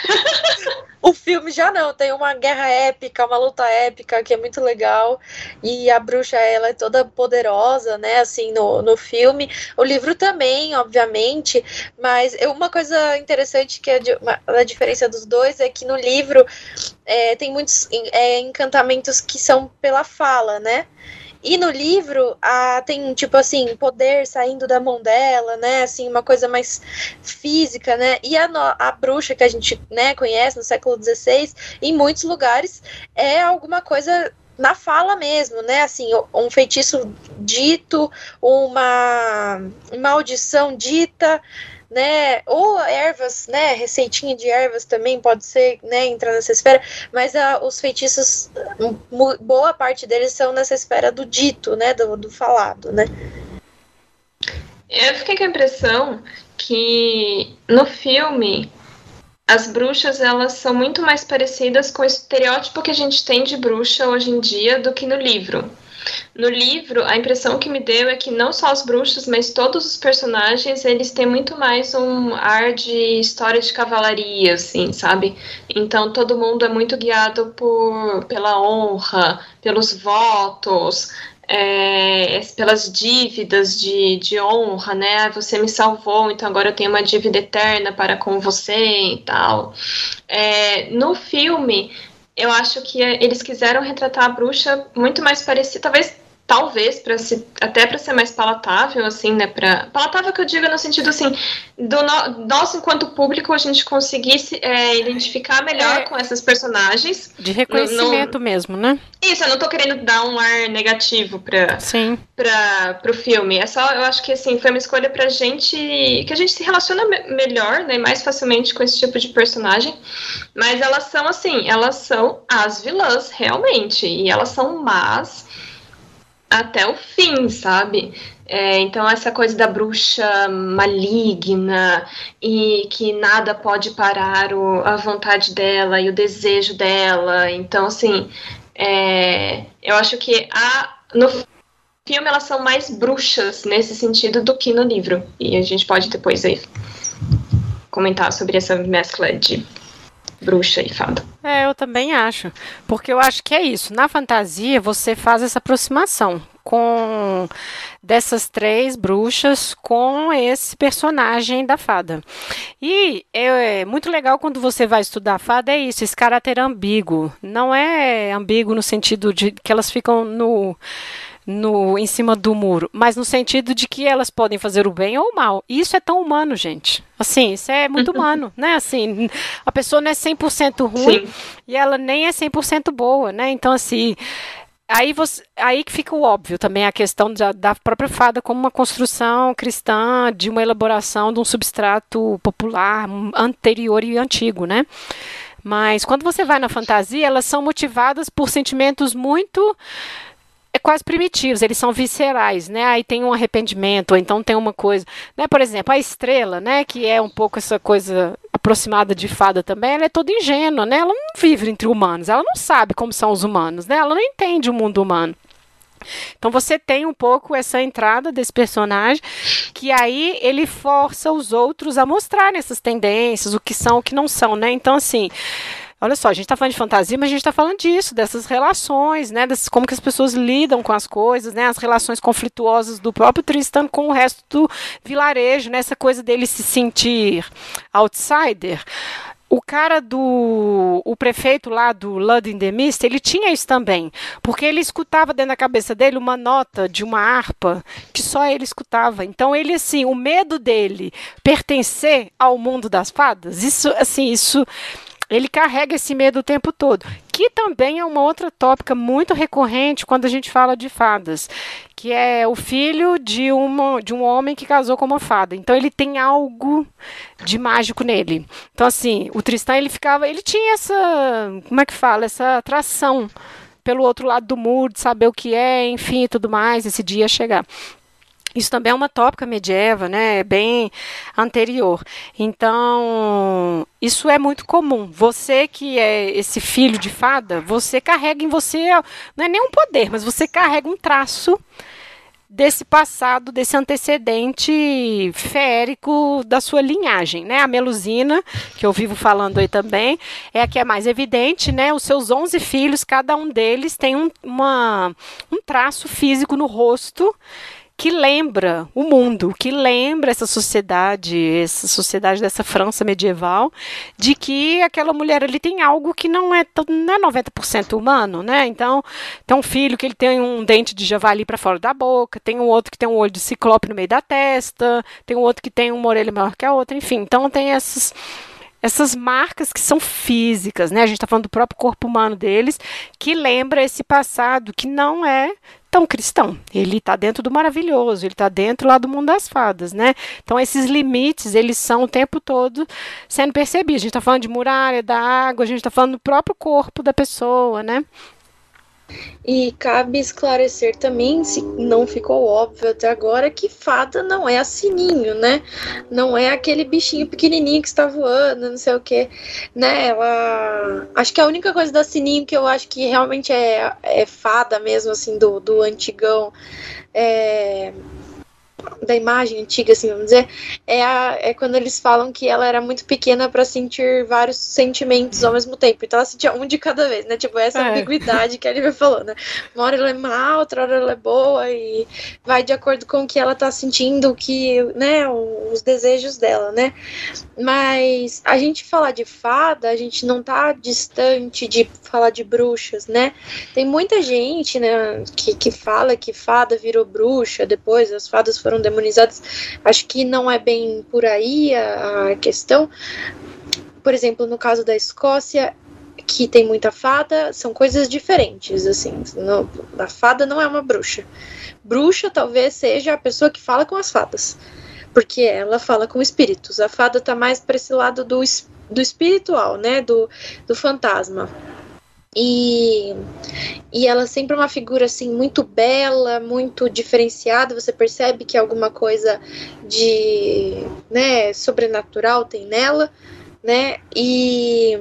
O filme já não, tem uma guerra épica, uma luta épica que é muito legal. E a bruxa, ela é toda poderosa, né? Assim, no, no filme. O livro também, obviamente. Mas uma coisa interessante que é a diferença dos dois é que no livro é, tem muitos é, encantamentos que são pela fala, né? E no livro, a, tem, tipo assim, poder saindo da mão dela, né? Assim, uma coisa mais física, né? E a, a bruxa que a gente né, conhece no século XVI, em muitos lugares, é alguma coisa na fala mesmo, né? Assim, um feitiço dito, uma maldição dita, né? Ou ervas, né? Receitinha de ervas também pode ser, né? Entrar nessa esfera, mas uh, os feitiços, boa parte deles são nessa esfera do dito, né? Do, do falado, né? Eu fiquei com a impressão que no filme as bruxas elas são muito mais parecidas com o estereótipo que a gente tem de bruxa hoje em dia do que no livro. No livro, a impressão que me deu é que não só as bruxas, mas todos os personagens, eles têm muito mais um ar de história de cavalaria, assim, sabe? Então todo mundo é muito guiado por pela honra, pelos votos, é, pelas dívidas de, de honra, né? Ah, você me salvou, então agora eu tenho uma dívida eterna para com você e tal. É, no filme, eu acho que eles quiseram retratar a bruxa muito mais parecida, talvez talvez para até para ser mais palatável assim né para palatável que eu digo no sentido assim do no, nós enquanto público a gente conseguisse é, identificar melhor é, com essas personagens. De reconhecimento no, no, mesmo né? Isso eu não tô querendo dar um ar negativo para sim. para pro filme. É só eu acho que assim foi uma escolha para gente que a gente se relaciona me melhor né mais facilmente com esse tipo de personagem. Mas elas são assim elas são as vilãs realmente. E elas são más até o fim, sabe? É, então, essa coisa da bruxa maligna e que nada pode parar o, a vontade dela e o desejo dela. Então, assim, é, eu acho que a, no filme elas são mais bruxas nesse sentido do que no livro. E a gente pode depois aí comentar sobre essa mescla de bruxa e fada. É, eu também acho. Porque eu acho que é isso. Na fantasia, você faz essa aproximação com dessas três bruxas com esse personagem da fada. E é muito legal quando você vai estudar a fada, é isso, esse caráter ambíguo. Não é ambíguo no sentido de que elas ficam no no em cima do muro, mas no sentido de que elas podem fazer o bem ou o mal. E isso é tão humano, gente. Assim, isso é muito humano, né? Assim, a pessoa não é 100% ruim Sim. e ela nem é 100% boa, né? Então, assim, aí, você, aí que fica o óbvio também a questão da, da, própria fada como uma construção cristã de uma elaboração de um substrato popular anterior e antigo, né? Mas quando você vai na fantasia, elas são motivadas por sentimentos muito é quase primitivos, eles são viscerais, né? Aí tem um arrependimento, ou então tem uma coisa, né? Por exemplo, a estrela, né? Que é um pouco essa coisa aproximada de fada também, ela é toda ingênua, né? Ela não vive entre humanos, ela não sabe como são os humanos, né? Ela não entende o mundo humano. Então você tem um pouco essa entrada desse personagem que aí ele força os outros a mostrarem essas tendências, o que são, o que não são, né? Então assim, Olha só, a gente está falando de fantasia, mas a gente está falando disso, dessas relações, né? Como que as pessoas lidam com as coisas, né? As relações conflituosas do próprio Tristan com o resto do vilarejo, né? Essa coisa dele se sentir outsider. O cara do. O prefeito lá do Lud in the Mist, ele tinha isso também. Porque ele escutava dentro da cabeça dele uma nota de uma harpa que só ele escutava. Então, ele, assim, o medo dele pertencer ao mundo das fadas, isso, assim, isso ele carrega esse medo o tempo todo, que também é uma outra tópica muito recorrente quando a gente fala de fadas, que é o filho de, uma, de um homem que casou com uma fada. Então ele tem algo de mágico nele. Então assim, o Tristan ele ficava, ele tinha essa, como é que fala, essa atração pelo outro lado do muro, de saber o que é, enfim, tudo mais, esse dia chegar. Isso também é uma tópica medieval, né? É bem anterior. Então, isso é muito comum. Você que é esse filho de fada, você carrega em você, não é nem um poder, mas você carrega um traço desse passado, desse antecedente férico da sua linhagem, né? A Melusina, que eu vivo falando aí também, é a que é mais evidente, né? Os seus 11 filhos, cada um deles tem um, uma, um traço físico no rosto que lembra o mundo, que lembra essa sociedade, essa sociedade dessa França medieval, de que aquela mulher ali tem algo que não é, não é 90% humano, né? Então, tem um filho que ele tem um dente de javali para fora da boca, tem um outro que tem um olho de ciclope no meio da testa, tem um outro que tem uma orelha maior que a outra, enfim. Então, tem essas essas marcas que são físicas, né? A gente está falando do próprio corpo humano deles, que lembra esse passado que não é tão cristão. Ele está dentro do maravilhoso, ele está dentro lá do mundo das fadas, né? Então esses limites, eles são o tempo todo sendo percebidos. A gente está falando de muralha, da água, a gente está falando do próprio corpo da pessoa, né? E cabe esclarecer também, se não ficou óbvio até agora, que fada não é a sininho, né? Não é aquele bichinho pequenininho que está voando, não sei o que, né? Ela... Acho que a única coisa da sininho que eu acho que realmente é, é fada mesmo, assim, do, do antigão, é da imagem antiga, assim, vamos dizer, é, a, é quando eles falam que ela era muito pequena para sentir vários sentimentos ao mesmo tempo. Então ela sentia um de cada vez, né? Tipo, essa é. ambiguidade que a Lívia falou, né? Uma hora ela é má, outra hora ela é boa e vai de acordo com o que ela tá sentindo, que, né, os desejos dela, né? Mas a gente falar de fada, a gente não tá distante de falar de bruxas, né? Tem muita gente, né, que, que fala que fada virou bruxa, depois as fadas foram demonizadas. Acho que não é bem por aí a, a questão. Por exemplo, no caso da Escócia, que tem muita fada, são coisas diferentes, assim. Não, a fada não é uma bruxa. Bruxa talvez seja a pessoa que fala com as fadas, porque ela fala com espíritos. A fada tá mais para esse lado do, do espiritual, né, do, do fantasma. E, e ela é sempre uma figura assim muito bela, muito diferenciada. Você percebe que alguma coisa de né, sobrenatural tem nela, né? E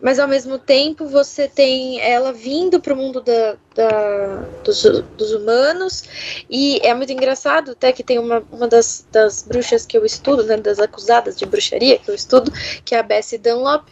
mas ao mesmo tempo você tem ela vindo para o mundo da, da, dos, dos, humanos e é muito engraçado até que tem uma, uma das, das bruxas que eu estudo, né, das acusadas de bruxaria que eu estudo, que é a Bessie Dunlop,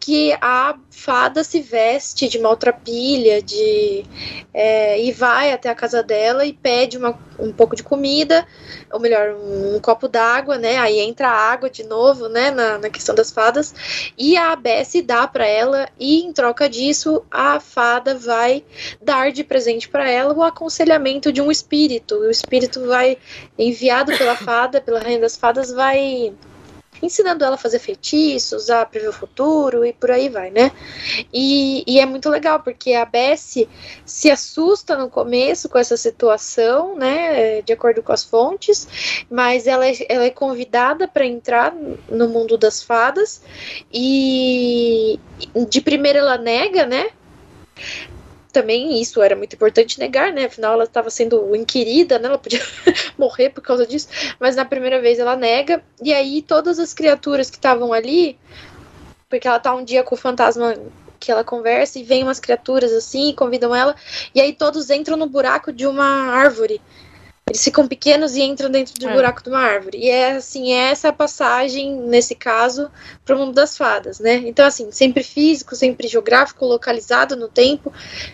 que a fada se veste de maltrapilha, de é, e vai até a casa dela e pede uma, um pouco de comida, ou melhor, um, um copo d'água, né? Aí entra a água de novo, né? Na, na questão das fadas e a Bessie dá para ela e em troca disso a fada vai dar de presente para ela o aconselhamento de um espírito. O espírito vai enviado pela fada, pela rainha das fadas, vai ensinando ela a fazer feitiços, a prever o futuro e por aí vai, né? E, e é muito legal, porque a Bessie se assusta no começo com essa situação, né? De acordo com as fontes, mas ela é, ela é convidada para entrar no mundo das fadas e de primeira ela nega, né? Também isso era muito importante negar, né? Afinal, ela estava sendo inquirida, né? Ela podia morrer por causa disso. Mas na primeira vez ela nega. E aí todas as criaturas que estavam ali, porque ela tá um dia com o fantasma que ela conversa e vem umas criaturas assim, convidam ela, e aí todos entram no buraco de uma árvore. Eles ficam pequenos e entram dentro do é. buraco de uma árvore. E é assim, é essa passagem, nesse caso, para o mundo das fadas, né? Então, assim, sempre físico, sempre geográfico, localizado no tempo,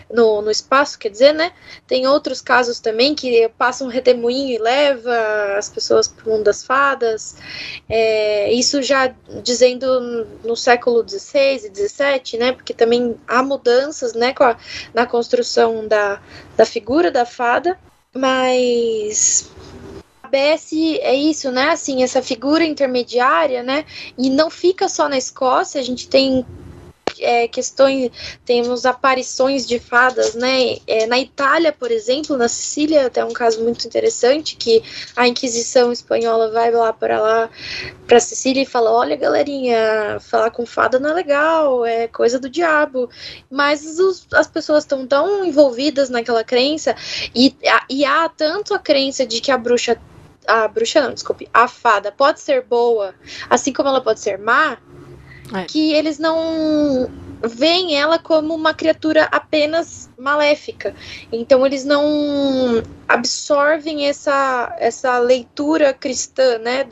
no, no espaço, quer dizer, né? Tem outros casos também que passa um redemoinho e leva as pessoas para o mundo das fadas. É, isso já dizendo no século XVI e XVII, né? Porque também há mudanças, né? A, na construção da, da figura da fada mas a BS é isso, né? Assim, essa figura intermediária, né? E não fica só na Escócia, a gente tem é, questões, temos aparições de fadas, né? É, na Itália, por exemplo, na Sicília, até um caso muito interessante que a Inquisição espanhola vai lá para lá, para Sicília e fala: olha, galerinha, falar com fada não é legal, é coisa do diabo. Mas os, as pessoas estão tão envolvidas naquela crença e, e há tanto a crença de que a bruxa a bruxa não, desculpe, a fada pode ser boa, assim como ela pode ser má, é. que eles não veem ela como uma criatura apenas maléfica. Então eles não absorvem essa, essa leitura cristã, né,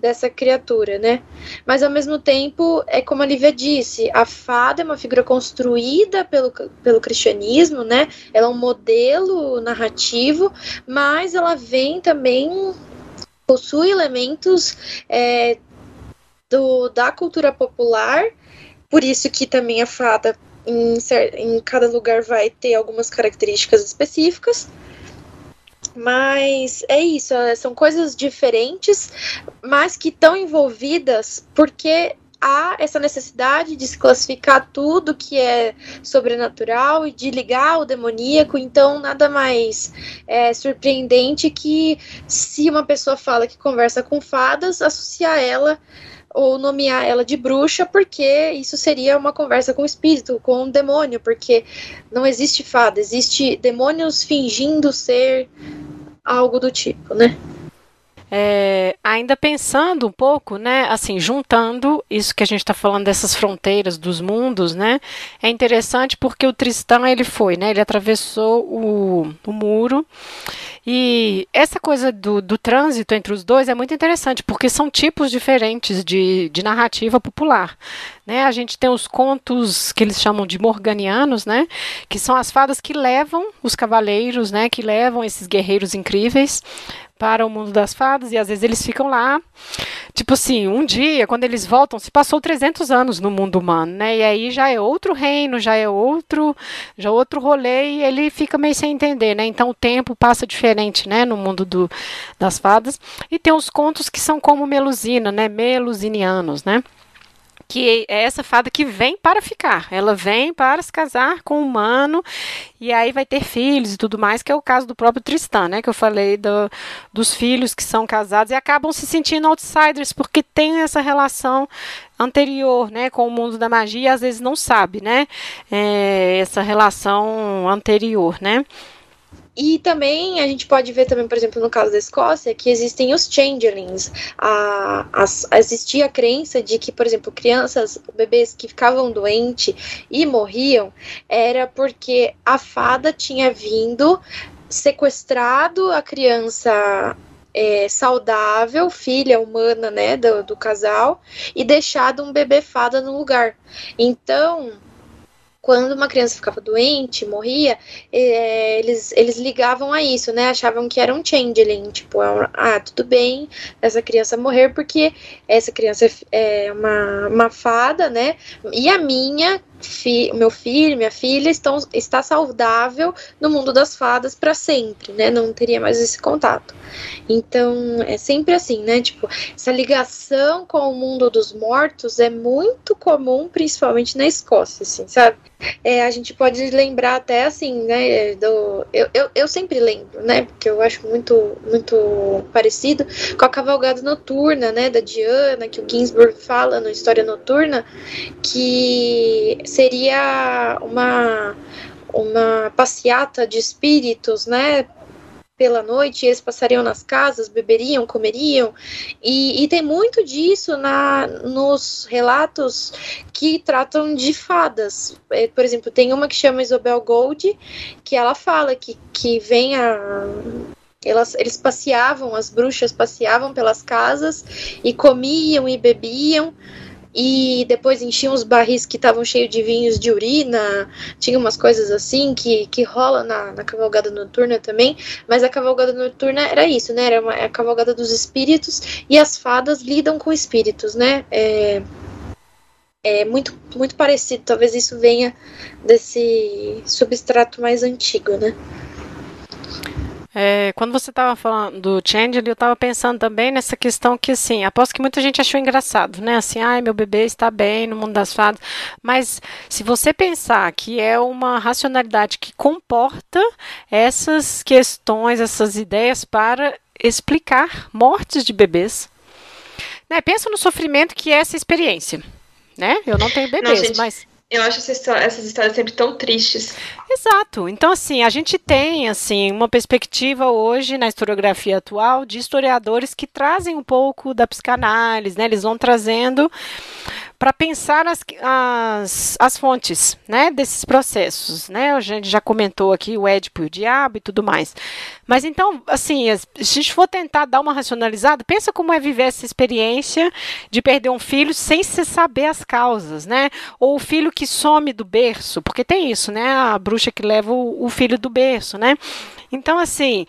dessa criatura, né? Mas ao mesmo tempo, é como a Lívia disse, a fada é uma figura construída pelo, pelo cristianismo, né? Ela é um modelo narrativo, mas ela vem também possui elementos é, do, da cultura popular, por isso que também a fada em, em cada lugar vai ter algumas características específicas. Mas é isso, é, são coisas diferentes, mas que estão envolvidas porque há essa necessidade de se classificar tudo que é sobrenatural e de ligar o demoníaco, então nada mais é, surpreendente que se uma pessoa fala que conversa com fadas, associar ela ou nomear ela de bruxa, porque isso seria uma conversa com o espírito, com um demônio, porque não existe fada, existe demônios fingindo ser algo do tipo, né? É, ainda pensando um pouco, né, assim, juntando isso que a gente está falando dessas fronteiras dos mundos, né, é interessante porque o Tristão ele foi, né, ele atravessou o, o muro E essa coisa do, do trânsito entre os dois é muito interessante, porque são tipos diferentes de, de narrativa popular. Né? A gente tem os contos que eles chamam de morganianos, né? que são as fadas que levam os cavaleiros, né? que levam esses guerreiros incríveis para o mundo das fadas e às vezes eles ficam lá. Tipo assim, um dia, quando eles voltam, se passou 300 anos no mundo humano, né? E aí já é outro reino, já é outro, já é outro rolê e ele fica meio sem entender, né? Então o tempo passa diferente, né, no mundo do, das fadas. E tem os contos que são como Melusina, né? Melusinianos, né? Que é essa fada que vem para ficar. Ela vem para se casar com um humano e aí vai ter filhos e tudo mais, que é o caso do próprio Tristan, né? Que eu falei do, dos filhos que são casados e acabam se sentindo outsiders porque tem essa relação anterior, né, com o mundo da magia e às vezes não sabe, né, é, essa relação anterior, né. E também a gente pode ver também, por exemplo, no caso da Escócia, que existem os changelings. A, a, existia a crença de que, por exemplo, crianças, bebês que ficavam doentes e morriam, era porque a fada tinha vindo, sequestrado a criança é, saudável, filha humana, né, do, do casal, e deixado um bebê fada no lugar. Então, quando uma criança ficava doente, morria, é, eles, eles ligavam a isso, né? Achavam que era um changeling, tipo, é ah, tudo bem essa criança morrer porque essa criança é uma, uma fada, né? E a minha fi, meu filho, minha filha estão, está saudável no mundo das fadas para sempre, né? Não teria mais esse contato. Então, é sempre assim, né? Tipo, essa ligação com o mundo dos mortos é muito comum, principalmente na Escócia, assim, sabe? É, a gente pode lembrar até assim, né? Do, eu, eu, eu sempre lembro, né? Porque eu acho muito, muito parecido com a cavalgada noturna, né? Da Diana, que o Ginsburg fala na História Noturna, que seria uma, uma passeata de espíritos, né? Pela noite, eles passariam nas casas, beberiam, comeriam, e, e tem muito disso na, nos relatos que tratam de fadas. É, por exemplo, tem uma que chama Isabel Gold, que ela fala que, que vem a elas, eles passeavam, as bruxas passeavam pelas casas e comiam e bebiam e depois enchiam os barris que estavam cheios de vinhos de urina, tinha umas coisas assim que, que rola na, na cavalgada noturna também, mas a cavalgada noturna era isso, né? Era uma, a cavalgada dos espíritos e as fadas lidam com espíritos, né? É, é muito, muito parecido, talvez isso venha desse substrato mais antigo, né? É, quando você estava falando do Chandler, eu estava pensando também nessa questão que, assim, aposto que muita gente achou engraçado, né? Assim, ai, meu bebê está bem no mundo das fadas. Mas se você pensar que é uma racionalidade que comporta essas questões, essas ideias para explicar mortes de bebês, né? Pensa no sofrimento que é essa experiência, né? Eu não tenho bebês, não, mas eu acho essas histórias sempre tão tristes. Exato. Então, assim, a gente tem assim uma perspectiva hoje na historiografia atual de historiadores que trazem um pouco da psicanálise, né? Eles vão trazendo para pensar as, as, as fontes né, desses processos. Né? A gente já comentou aqui o Édipo e o Diabo e tudo mais. Mas então, assim, se a gente for tentar dar uma racionalizada, pensa como é viver essa experiência de perder um filho sem se saber as causas, né? Ou o filho que some do berço, porque tem isso, né? A bruxa que leva o, o filho do berço, né? Então, assim,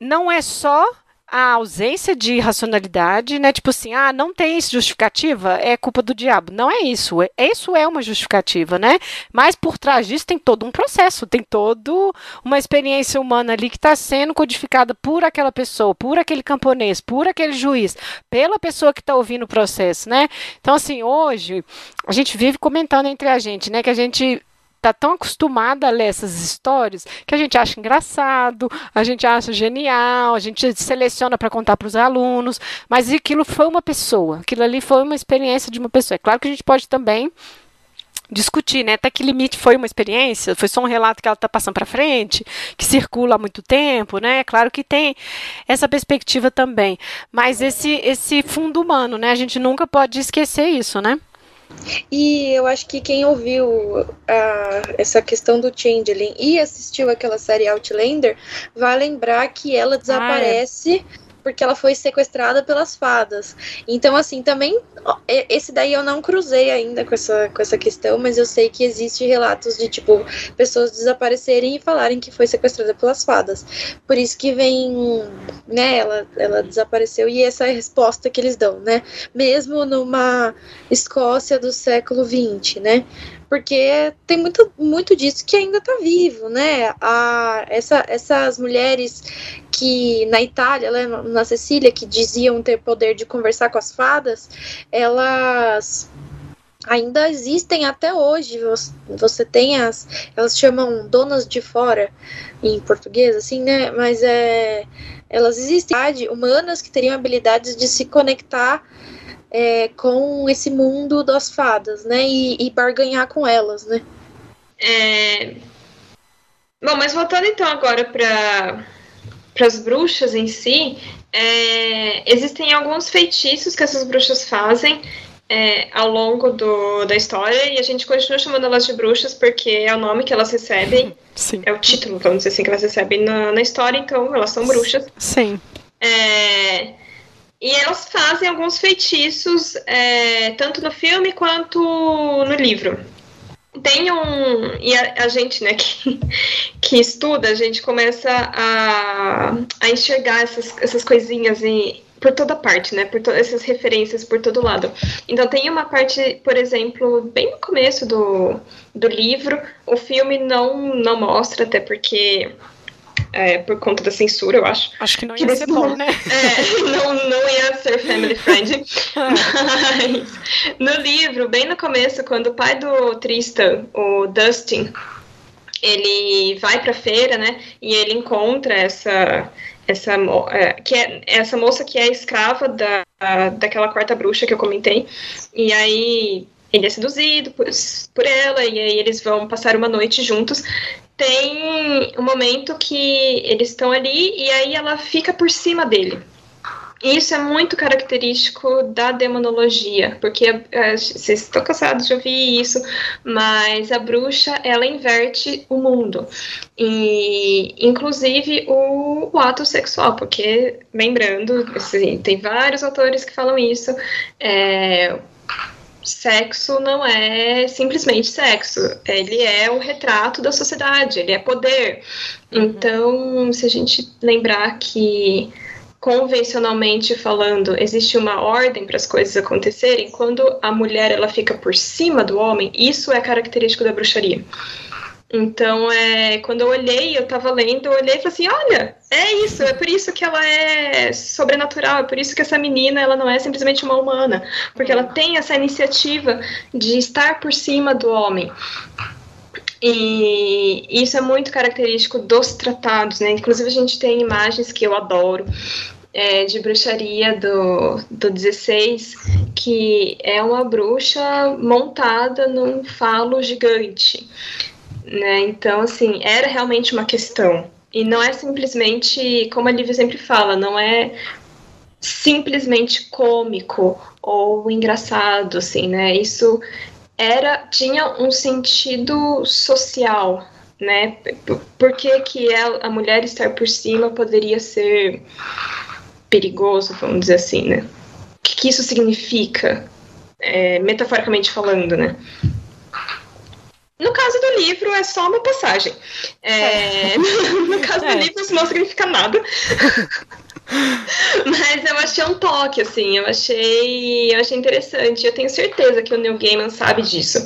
não é só a ausência de racionalidade, né? Tipo assim, ah, não tem justificativa, é culpa do diabo. Não é isso. É, isso é uma justificativa, né? Mas por trás disso tem todo um processo, tem todo uma experiência humana ali que está sendo codificada por aquela pessoa, por aquele camponês, por aquele juiz, pela pessoa que está ouvindo o processo, né? Então, assim, hoje a gente vive comentando entre a gente, né? Que a gente está tão acostumada a ler essas histórias que a gente acha engraçado, a gente acha genial, a gente seleciona para contar para os alunos, mas aquilo foi uma pessoa, aquilo ali foi uma experiência de uma pessoa. É claro que a gente pode também discutir, né? Até que limite foi uma experiência, foi só um relato que ela está passando para frente, que circula há muito tempo, né? Claro que tem essa perspectiva também, mas esse esse fundo humano, né? A gente nunca pode esquecer isso, né? E eu acho que quem ouviu uh, essa questão do Changeling e assistiu aquela série Outlander vai lembrar que ela desaparece. Ah, é porque ela foi sequestrada pelas fadas. Então, assim, também. Esse daí eu não cruzei ainda com essa, com essa questão, mas eu sei que existe relatos de, tipo, pessoas desaparecerem e falarem que foi sequestrada pelas fadas. Por isso que vem. Né, ela, ela desapareceu e essa é a resposta que eles dão, né? Mesmo numa Escócia do século XX, né? Porque tem muito, muito disso que ainda está vivo, né? A, essa, essas mulheres que na Itália, né, na Sicília, que diziam ter poder de conversar com as fadas, elas ainda existem até hoje. Você tem as. Elas chamam donas de fora em português, assim, né? Mas é. Elas existem humanas que teriam habilidades de se conectar é, com esse mundo das fadas, né? E, e barganhar com elas, né? É... Bom, mas voltando então agora para para as bruxas em si, é, existem alguns feitiços que essas bruxas fazem é, ao longo do, da história e a gente continua chamando elas de bruxas porque é o nome que elas recebem, Sim. é o título, vamos dizer assim, que elas recebem na, na história, então elas são bruxas. Sim. É, e elas fazem alguns feitiços, é, tanto no filme quanto no livro. Tem um. E a, a, gente, né, que, que estuda, a gente começa a, a enxergar essas, essas coisinhas por toda parte, né? Por todas essas referências por todo lado. Então tem uma parte, por exemplo, bem no começo do, do livro, o filme não, não mostra, até porque é, por conta da censura, eu acho. Acho que não ia que ser bom, né? É, não, não ia ser family friend. Mas no livro, bem no começo, quando o pai do Tristan, o Dustin, ele vai pra feira, né? E ele encontra essa essa é, que é essa moça que é escrava da daquela quarta bruxa que eu comentei. E aí ele é seduzido por, por ela e aí eles vão passar uma noite juntos tem um momento que eles estão ali e aí ela fica por cima dele. Isso é muito característico da demonologia, porque é, vocês estão cansados de ouvir isso, mas a bruxa ela inverte o mundo, e inclusive o, o ato sexual, porque lembrando, assim, tem vários autores que falam isso. É, sexo não é simplesmente sexo, ele é o retrato da sociedade, ele é poder. Uhum. Então, se a gente lembrar que convencionalmente falando, existe uma ordem para as coisas acontecerem, quando a mulher ela fica por cima do homem, isso é característico da bruxaria. Então, é, quando eu olhei, eu estava lendo, eu olhei e falei assim, olha, é isso, é por isso que ela é sobrenatural, é por isso que essa menina, ela não é simplesmente uma humana, porque ela tem essa iniciativa de estar por cima do homem. E isso é muito característico dos tratados, né? Inclusive a gente tem imagens que eu adoro, é, de bruxaria do, do 16, que é uma bruxa montada num falo gigante né? Então, assim, era realmente uma questão. E não é simplesmente, como a Lívia sempre fala, não é simplesmente cômico ou engraçado, assim, né? Isso era tinha um sentido social, né? Por que, que a mulher estar por cima poderia ser perigoso, vamos dizer assim, né? O que, que isso significa, é, metaforicamente falando, né? No caso do livro, é só uma passagem. É, é. no caso do é. livro, isso não significa nada. Mas eu achei um toque, assim, eu achei, eu achei interessante. Eu tenho certeza que o Neil Gaiman sabe disso.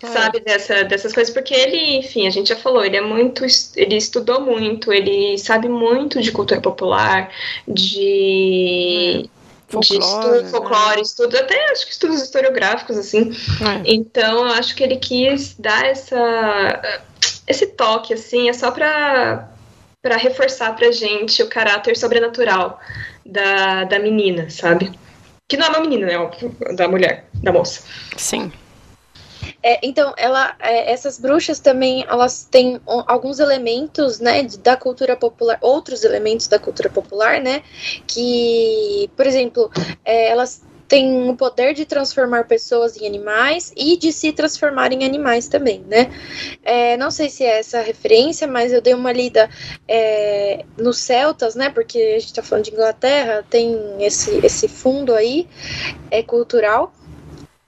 É. Sabe dessa, dessas coisas, porque ele, enfim, a gente já falou, ele é muito. Ele estudou muito, ele sabe muito de cultura popular, de. Hum folclore, de estudo, né? folclore, estudo, até acho que estudos historiográficos, assim. É. Então, eu acho que ele quis dar essa, esse toque, assim, é só para para reforçar pra gente o caráter sobrenatural da, da menina, sabe? Que não é uma menina, né? Da mulher, da moça. Sim. É, então, ela, é, essas bruxas também, elas têm alguns elementos, né, da cultura popular, outros elementos da cultura popular, né, que, por exemplo, é, elas têm o poder de transformar pessoas em animais e de se transformar em animais também, né? É, não sei se é essa referência, mas eu dei uma lida é, nos celtas, né? Porque a gente está falando de Inglaterra, tem esse, esse fundo aí é cultural.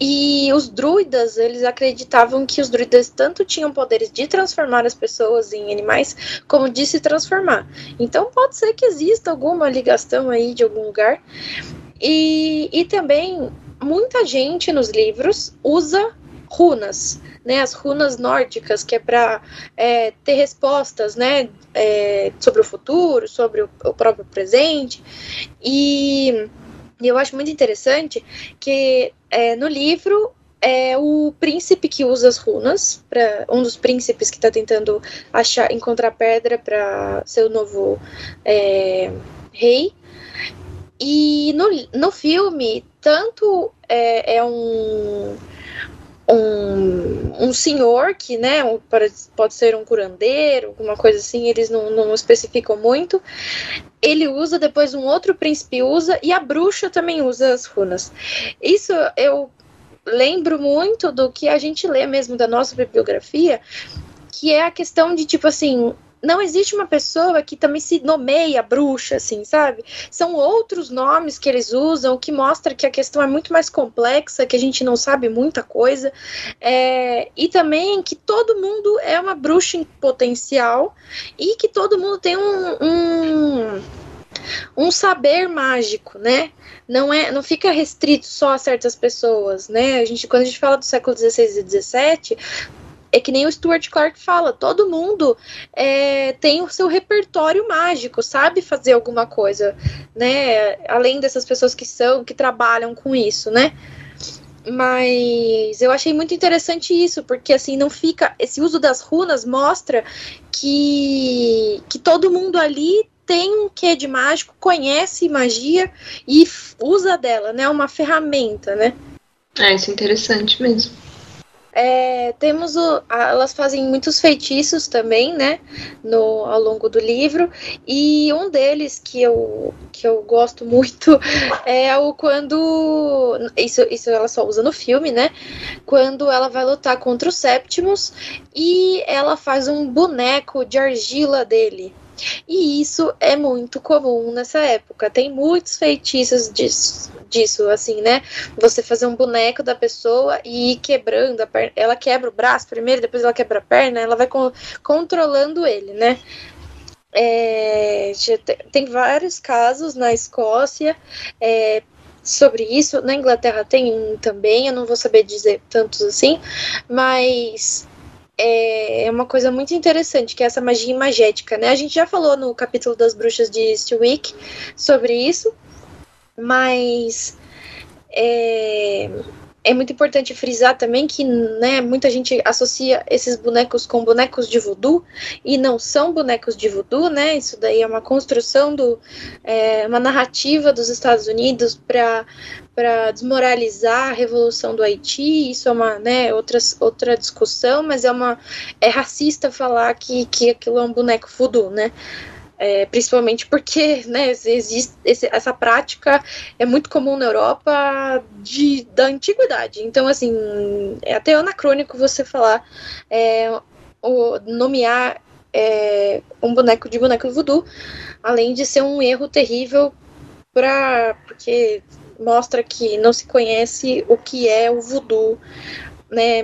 E os druidas, eles acreditavam que os druidas tanto tinham poderes de transformar as pessoas em animais, como de se transformar. Então pode ser que exista alguma ligação aí de algum lugar. E, e também muita gente nos livros usa runas, né? As runas nórdicas, que é para é, ter respostas, né? É, sobre o futuro, sobre o, o próprio presente. E e eu acho muito interessante que é, no livro é o príncipe que usa as runas, para um dos príncipes que está tentando achar, encontrar pedra para ser o novo é, rei. E no, no filme, tanto é, é um um, um senhor que, né, pode, ser um curandeiro, alguma coisa assim, eles não, não especificam muito. Ele usa, depois um outro príncipe usa, e a bruxa também usa as runas. Isso eu lembro muito do que a gente lê mesmo da nossa bibliografia, que é a questão de, tipo assim, não existe uma pessoa que também se nomeia bruxa, assim, sabe? São outros nomes que eles usam, que mostra que a questão é muito mais complexa, que a gente não sabe muita coisa. É, e também que todo mundo é uma bruxa em potencial e que todo mundo tem um, um um saber mágico, né? Não é, não fica restrito só a certas pessoas, né? A gente, quando a gente fala do século XVI e XVII, é que nem o Stuart Clark fala, todo mundo é, tem o seu repertório mágico, sabe fazer alguma coisa, né? Além dessas pessoas que são, que trabalham com isso, né? Mas eu achei muito interessante isso, porque assim não fica. Esse uso das runas mostra que, que todo mundo ali tem um quê de mágico, conhece magia e usa dela, né? Uma ferramenta, né? É, isso é interessante mesmo. É, temos o, elas fazem muitos feitiços também, né, no, ao longo do livro, e um deles que eu, que eu gosto muito é o quando, isso, isso ela só usa no filme, né, quando ela vai lutar contra o Septimus e ela faz um boneco de argila dele, e isso é muito comum nessa época. Tem muitos feitiços disso, disso, assim, né? Você fazer um boneco da pessoa e ir quebrando a perna. Ela quebra o braço primeiro, depois ela quebra a perna, ela vai co controlando ele, né? É, tem vários casos na Escócia é, sobre isso. Na Inglaterra tem também, eu não vou saber dizer tantos assim, mas é, é uma coisa muito interessante, que é essa magia imagética, né? A gente já falou no capítulo das bruxas de Stillwick sobre isso, mas é, é muito importante frisar também que né, muita gente associa esses bonecos com bonecos de voodoo e não são bonecos de voodoo, né? Isso daí é uma construção do é, uma narrativa dos Estados Unidos para desmoralizar a revolução do Haiti. Isso é uma né, outra, outra discussão, mas é uma é racista falar que, que aquilo é um boneco voodoo, né? É, principalmente porque né, existe esse, essa prática é muito comum na Europa de, da antiguidade. Então, assim, é até anacrônico você falar, é, nomear é, um boneco de boneco voodoo, além de ser um erro terrível porque mostra que não se conhece o que é o voodoo, né?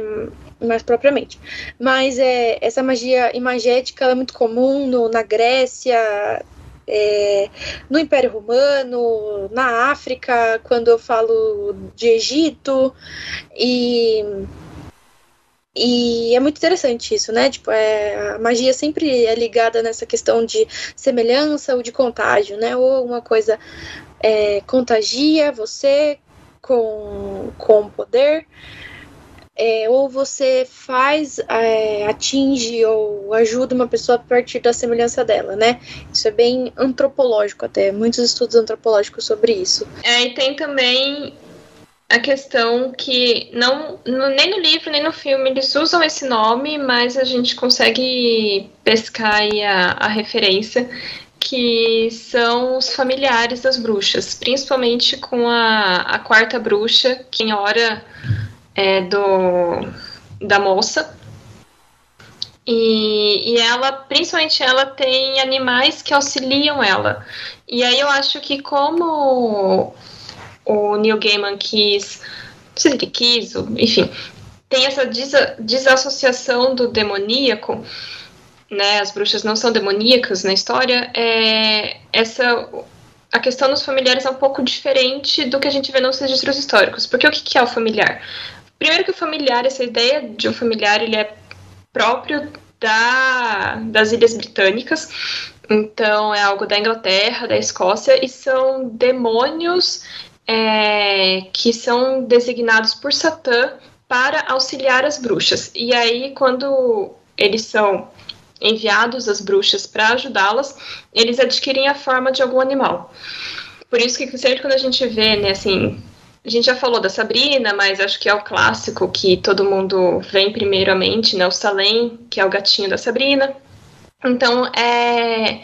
Mais propriamente. Mas é, essa magia imagética é muito comum no, na Grécia, é, no Império Romano, na África, quando eu falo de Egito, e, e é muito interessante isso, né? Tipo, é, a magia sempre é ligada nessa questão de semelhança ou de contágio, né? Ou uma coisa é, contagia você com, com poder, é, ou você faz, é, atinge ou ajuda uma pessoa a partir da semelhança dela, né? Isso é bem antropológico até, muitos estudos antropológicos sobre isso. É, e tem também a questão que não, no, nem no livro nem no filme eles usam esse nome, mas a gente consegue pescar a, a referência que são os familiares das bruxas, principalmente com a, a quarta bruxa, que em hora é do da moça. E, e ela, principalmente ela, tem animais que auxiliam ela. E aí eu acho que como o Neil Gaiman quis, não sei se ele quis, enfim, tem essa desassociação do demoníaco, né, as bruxas não são demoníacas na história, é, essa a questão dos familiares é um pouco diferente do que a gente vê nos registros históricos. Porque o que é o familiar? Primeiro que o familiar, essa ideia de um familiar, ele é próprio da, das Ilhas Britânicas. Então é algo da Inglaterra, da Escócia, e são demônios é, que são designados por Satã para auxiliar as bruxas. E aí, quando eles são enviados às bruxas para ajudá-las, eles adquirem a forma de algum animal. Por isso que sempre quando a gente vê, né, assim, a gente já falou da Sabrina, mas acho que é o clássico que todo mundo vem primeiramente, né, o Salem, que é o gatinho da Sabrina. Então, é,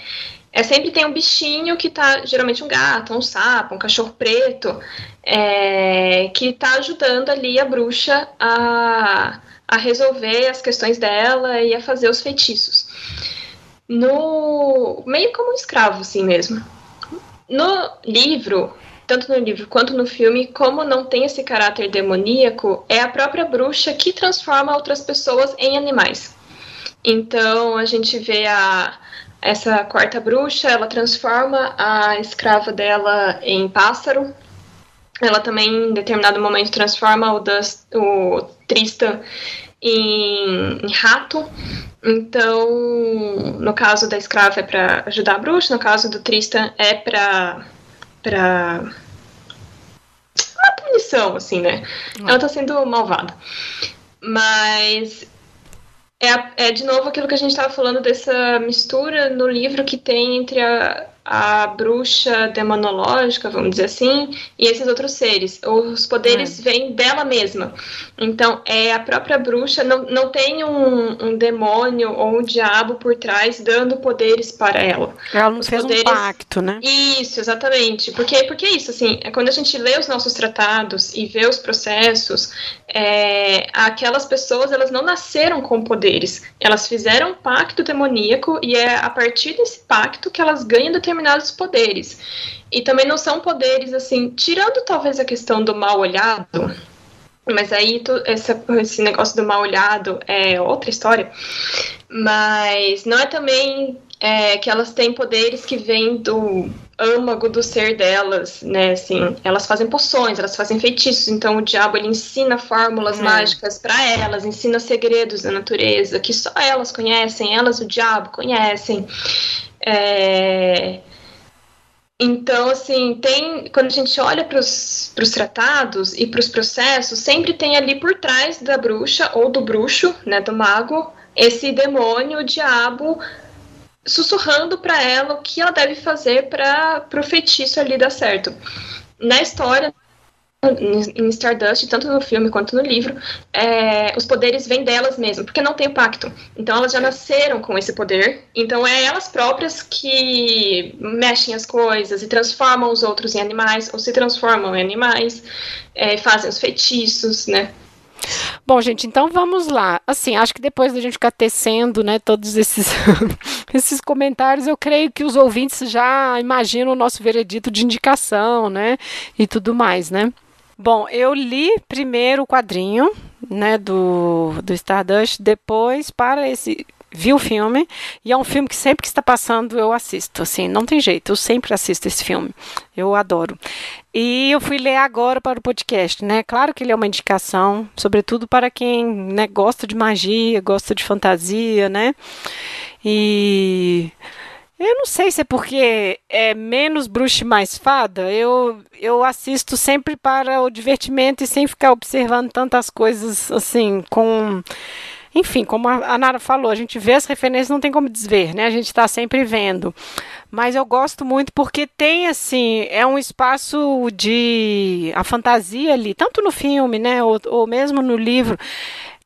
é sempre tem um bichinho que tá, geralmente um gato, um sapo, um cachorro preto, é, que tá ajudando ali a bruxa a a resolver as questões dela e a fazer os feitiços. No meio como um escravo, assim mesmo. No livro, tanto no livro quanto no filme, como não tem esse caráter demoníaco, é a própria bruxa que transforma outras pessoas em animais. Então a gente vê a essa quarta bruxa, ela transforma a escrava dela em pássaro. Ela também, em determinado momento, transforma o, Dust, o Tristan em, em rato. Então, no caso da escrava é para ajudar a bruxa, no caso do Tristan é para para punição, assim, né? Hum. Ela tá sendo malvada. Mas é, é de novo aquilo que a gente estava falando dessa mistura no livro que tem entre a, a bruxa demonológica, vamos dizer assim, e esses outros seres. Os poderes é. vêm dela mesma. Então, é a própria bruxa, não, não tem um, um demônio ou um diabo por trás dando poderes para ela. Ela não os fez poderes... um pacto, né? Isso, exatamente. Porque, porque é isso, assim, é quando a gente lê os nossos tratados e vê os processos, é, aquelas pessoas, elas não nasceram com poderes. Elas fizeram um pacto demoníaco e é a partir desse pacto que elas ganham determinados poderes. E também não são poderes assim, tirando talvez a questão do mal olhado, mas aí tu, essa, esse negócio do mal olhado é outra história. Mas não é também é, que elas têm poderes que vêm do âmago do ser delas, né? Assim, elas fazem poções, elas fazem feitiços. Então o diabo ele ensina fórmulas uhum. mágicas para elas, ensina segredos da natureza que só elas conhecem, elas o diabo conhecem. É... Então, assim, tem quando a gente olha para os tratados e para os processos, sempre tem ali por trás da bruxa ou do bruxo, né, do mago, esse demônio, o diabo, sussurrando para ela o que ela deve fazer para o feitiço ali dar certo. Na história, em Stardust, tanto no filme quanto no livro, é, os poderes vêm delas mesmas, porque não tem pacto. Então elas já nasceram com esse poder. Então é elas próprias que mexem as coisas e transformam os outros em animais, ou se transformam em animais, é, fazem os feitiços, né? Bom, gente, então vamos lá. Assim, acho que depois da gente ficar tecendo, né, todos esses, esses comentários, eu creio que os ouvintes já imaginam o nosso veredito de indicação, né, e tudo mais, né? Bom, eu li primeiro o quadrinho, né, do, do Stardust, depois para esse vi o filme e é um filme que sempre que está passando eu assisto, assim, não tem jeito, eu sempre assisto esse filme, eu adoro. E eu fui ler agora para o podcast, né? Claro que ele é uma indicação, sobretudo para quem né, gosta de magia, gosta de fantasia, né? E eu não sei se é porque é menos bruxa e mais fada. Eu, eu assisto sempre para o divertimento e sem ficar observando tantas coisas assim, com. Enfim, como a Nara falou, a gente vê as referências, não tem como desver, né? A gente está sempre vendo. Mas eu gosto muito porque tem, assim, é um espaço de. a fantasia ali, tanto no filme, né? Ou, ou mesmo no livro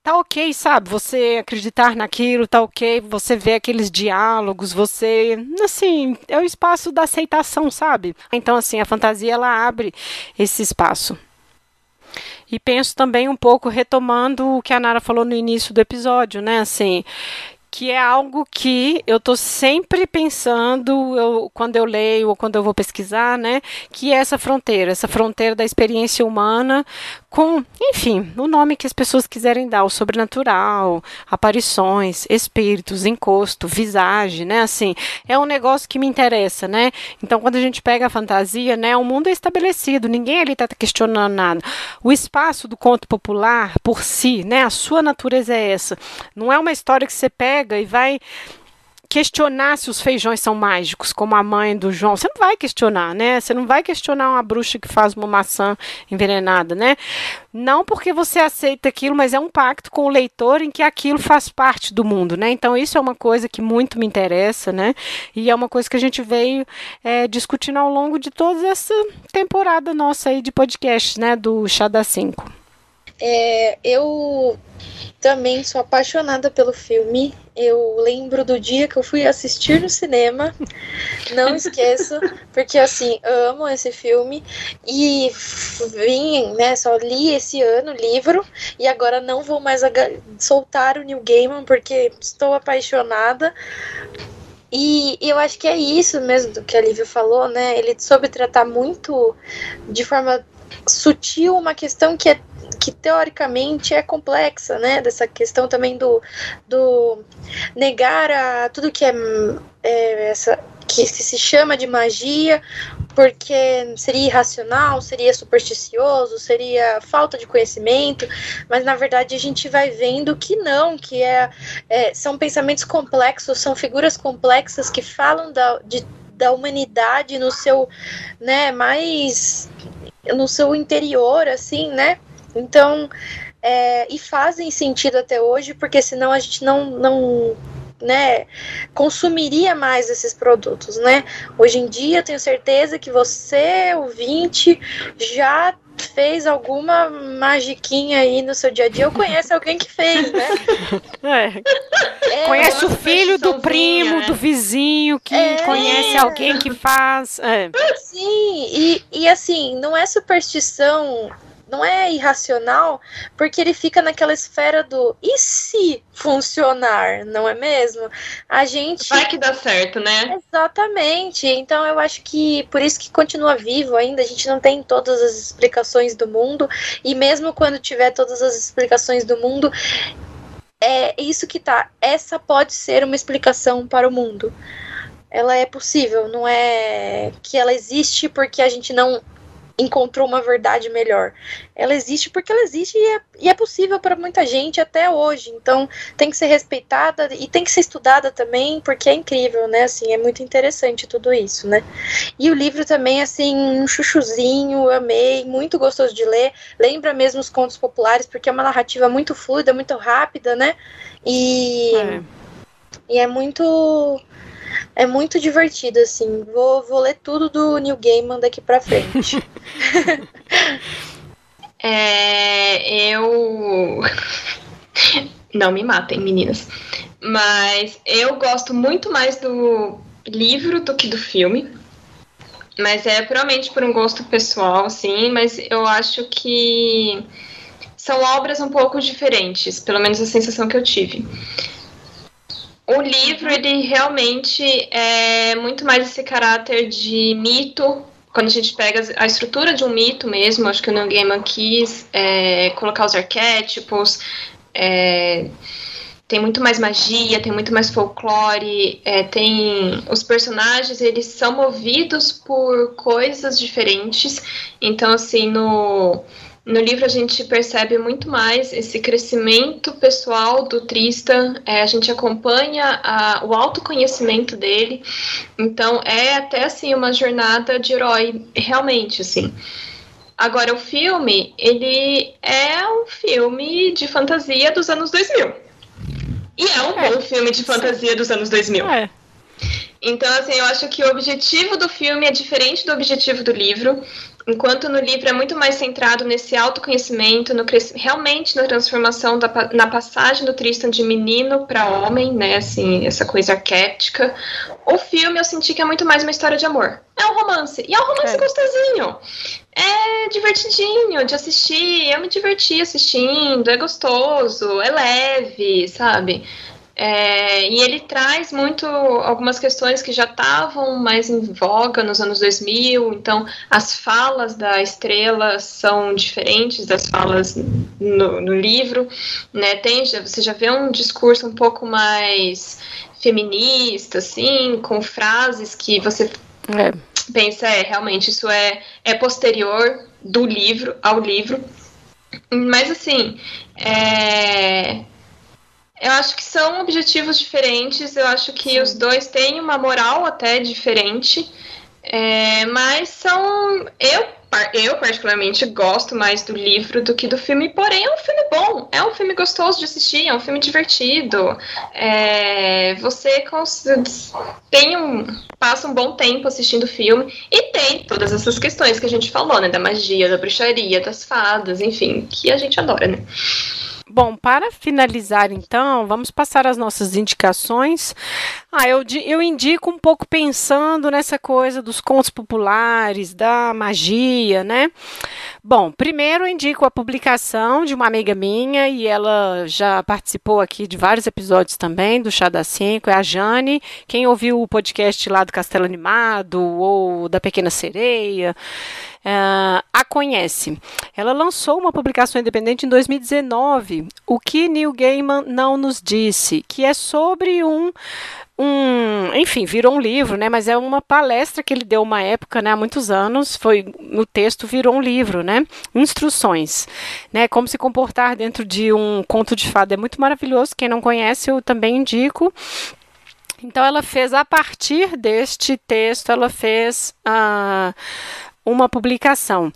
tá ok, sabe? Você acreditar naquilo, tá ok, você vê aqueles diálogos, você, assim, é o espaço da aceitação, sabe? Então, assim, a fantasia ela abre esse espaço. E penso também um pouco retomando o que a Nara falou no início do episódio, né? Assim, que é algo que eu estou sempre pensando eu, quando eu leio ou quando eu vou pesquisar, né? Que é essa fronteira, essa fronteira da experiência humana com, enfim, o nome que as pessoas quiserem dar, o sobrenatural, aparições, espíritos, encosto, visagem, né? Assim, é um negócio que me interessa, né? Então, quando a gente pega a fantasia, né? O mundo é estabelecido, ninguém ali está questionando nada. O espaço do conto popular, por si, né? A sua natureza é essa. Não é uma história que você pega e vai questionar se os feijões são mágicos, como a mãe do João. Você não vai questionar, né? Você não vai questionar uma bruxa que faz uma maçã envenenada, né? Não porque você aceita aquilo, mas é um pacto com o leitor em que aquilo faz parte do mundo, né? Então isso é uma coisa que muito me interessa, né? E é uma coisa que a gente veio é, discutindo ao longo de toda essa temporada nossa aí de podcast, né? Do Chá da 5. É, eu também sou apaixonada pelo filme. Eu lembro do dia que eu fui assistir no cinema. Não esqueço, porque assim, amo esse filme. E vim, né? Só li esse ano o livro. E agora não vou mais soltar o New Gaiman, porque estou apaixonada. E eu acho que é isso mesmo do que a Lívia falou, né? Ele soube tratar muito de forma sutil uma questão que é que teoricamente é complexa, né? Dessa questão também do, do negar a tudo que é, é essa que, se chama de magia, porque seria irracional, seria supersticioso, seria falta de conhecimento, mas na verdade a gente vai vendo que não, que é, é são pensamentos complexos, são figuras complexas que falam da, de, da humanidade no seu, né, mais no seu interior, assim, né? Então, é, e fazem sentido até hoje, porque senão a gente não, não né, consumiria mais esses produtos, né? Hoje em dia, eu tenho certeza que você, ouvinte, já fez alguma magiquinha aí no seu dia a dia ou conhece alguém que fez, né? É. É, conhece o filho do primo, né? do vizinho, que é. conhece alguém que faz. É. Sim, e, e assim, não é superstição não é irracional, porque ele fica naquela esfera do e se funcionar, não é mesmo? A gente. Vai que dá certo, né? Exatamente. Então eu acho que por isso que continua vivo ainda. A gente não tem todas as explicações do mundo, e mesmo quando tiver todas as explicações do mundo, é isso que tá. Essa pode ser uma explicação para o mundo. Ela é possível, não é que ela existe porque a gente não encontrou uma verdade melhor. Ela existe porque ela existe e é, e é possível para muita gente até hoje. Então tem que ser respeitada e tem que ser estudada também, porque é incrível, né? Assim, é muito interessante tudo isso, né? E o livro também, assim, um chuchuzinho, amei, muito gostoso de ler. Lembra mesmo os contos populares, porque é uma narrativa muito fluida, muito rápida, né? E é, e é muito é muito divertido, assim. Vou, vou ler tudo do New Gaiman daqui pra frente. é, eu. Não me matem, meninas. Mas eu gosto muito mais do livro do que do filme. Mas é puramente por um gosto pessoal, sim. Mas eu acho que são obras um pouco diferentes, pelo menos a sensação que eu tive. O livro, ele realmente é muito mais esse caráter de mito. Quando a gente pega a estrutura de um mito mesmo, acho que o Neil Gaiman quis é, colocar os arquétipos, é, tem muito mais magia, tem muito mais folclore, é, tem os personagens eles são movidos por coisas diferentes. Então assim no no livro a gente percebe muito mais esse crescimento pessoal do Tristan, é, a gente acompanha a, o autoconhecimento dele, então é até assim uma jornada de herói, realmente assim. Agora o filme, ele é um filme de fantasia dos anos 2000. E é um é, bom filme de fantasia dos anos 2000. É. Então, assim, eu acho que o objetivo do filme é diferente do objetivo do livro. Enquanto no livro é muito mais centrado nesse autoconhecimento, no realmente na transformação, da, na passagem do Tristan de menino para homem, né? Assim, essa coisa arquética. O filme eu senti que é muito mais uma história de amor. É um romance. E é um romance é. gostosinho. É divertidinho de assistir. Eu me diverti assistindo. É gostoso, é leve, sabe? É, e ele traz muito algumas questões que já estavam mais em voga nos anos 2000, então as falas da estrela são diferentes das falas no, no livro, né? Tem, você já vê um discurso um pouco mais feminista, assim, com frases que você é. pensa, é, realmente, isso é, é posterior do livro ao livro. Mas assim, é eu acho que são objetivos diferentes, eu acho que Sim. os dois têm uma moral até diferente, é, mas são. Eu, eu, particularmente, gosto mais do livro do que do filme, porém é um filme bom, é um filme gostoso de assistir, é um filme divertido. É, você tem um, passa um bom tempo assistindo o filme e tem todas essas questões que a gente falou, né? Da magia, da bruxaria, das fadas, enfim, que a gente adora, né? Bom, para finalizar então, vamos passar as nossas indicações. Ah, eu, eu indico um pouco pensando nessa coisa dos contos populares, da magia, né? Bom, primeiro indico a publicação de uma amiga minha e ela já participou aqui de vários episódios também do Chá das Cinco, é a Jane. Quem ouviu o podcast lá do Castelo Animado ou da Pequena Sereia, uh, a conhece. Ela lançou uma publicação independente em 2019, O que Neil Gaiman não nos disse, que é sobre um um, enfim, virou um livro, né? Mas é uma palestra que ele deu uma época, né? Há muitos anos, foi no texto virou um livro, né? Instruções, né? Como se comportar dentro de um conto de fada é muito maravilhoso. Quem não conhece, eu também indico. Então, ela fez a partir deste texto, ela fez uh, uma publicação.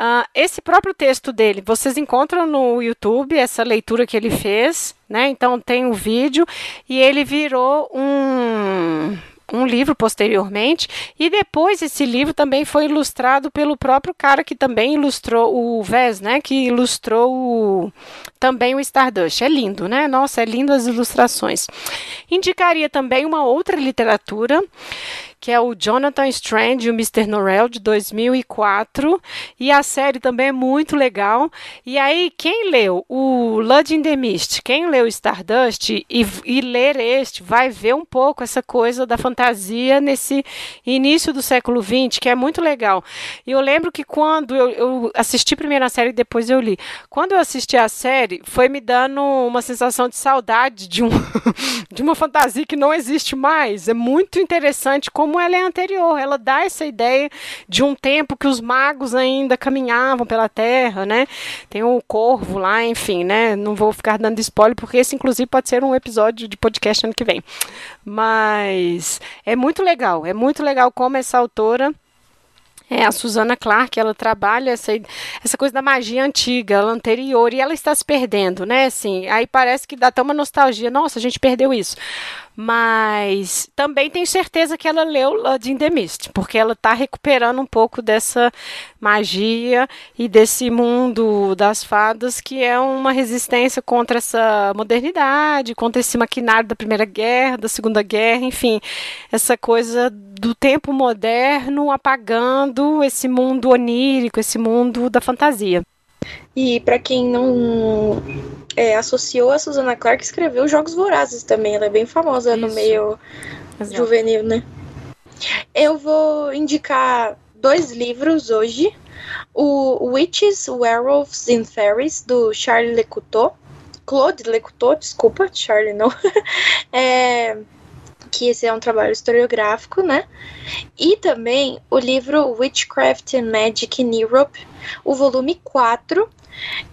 Uh, esse próprio texto dele, vocês encontram no YouTube, essa leitura que ele fez, né? Então tem o um vídeo e ele virou um um livro posteriormente, e depois esse livro também foi ilustrado pelo próprio cara que também ilustrou o Vez, né, que ilustrou o, também o Stardust. É lindo, né? Nossa, é lindo as ilustrações. Indicaria também uma outra literatura que é o Jonathan Strand e o Mr. Norrell, de 2004. E a série também é muito legal. E aí, quem leu o Blood in the Mist, quem leu Stardust e, e ler este, vai ver um pouco essa coisa da fantasia nesse início do século XX, que é muito legal. E eu lembro que quando eu, eu assisti primeiro a série e depois eu li. Quando eu assisti a série, foi me dando uma sensação de saudade de, um de uma fantasia que não existe mais. É muito interessante como como ela é anterior. Ela dá essa ideia de um tempo que os magos ainda caminhavam pela Terra, né? Tem o corvo lá, enfim, né? Não vou ficar dando spoiler, porque esse, inclusive, pode ser um episódio de podcast ano que vem. Mas é muito legal, é muito legal como essa autora é, a Susana Clark, ela trabalha essa, essa coisa da magia antiga, anterior, e ela está se perdendo, né? Assim, aí parece que dá até uma nostalgia. Nossa, a gente perdeu isso. Mas também tenho certeza que ela leu Blood in the Mist, porque ela está recuperando um pouco dessa magia e desse mundo das fadas que é uma resistência contra essa modernidade, contra esse maquinário da Primeira Guerra, da Segunda Guerra, enfim, essa coisa do tempo moderno apagando esse mundo onírico, esse mundo da fantasia. E para quem não é, associou a Susana Clark, escreveu Jogos Vorazes também. Ela é bem famosa Isso. no meio Exato. juvenil, né? Eu vou indicar dois livros hoje. O Witches, Werewolves and Fairies, do Charlie Lecoutot. Claude Lecoutot, desculpa, Charlie não. é, que esse é um trabalho historiográfico, né? E também o livro Witchcraft and Magic in Europe, o volume 4,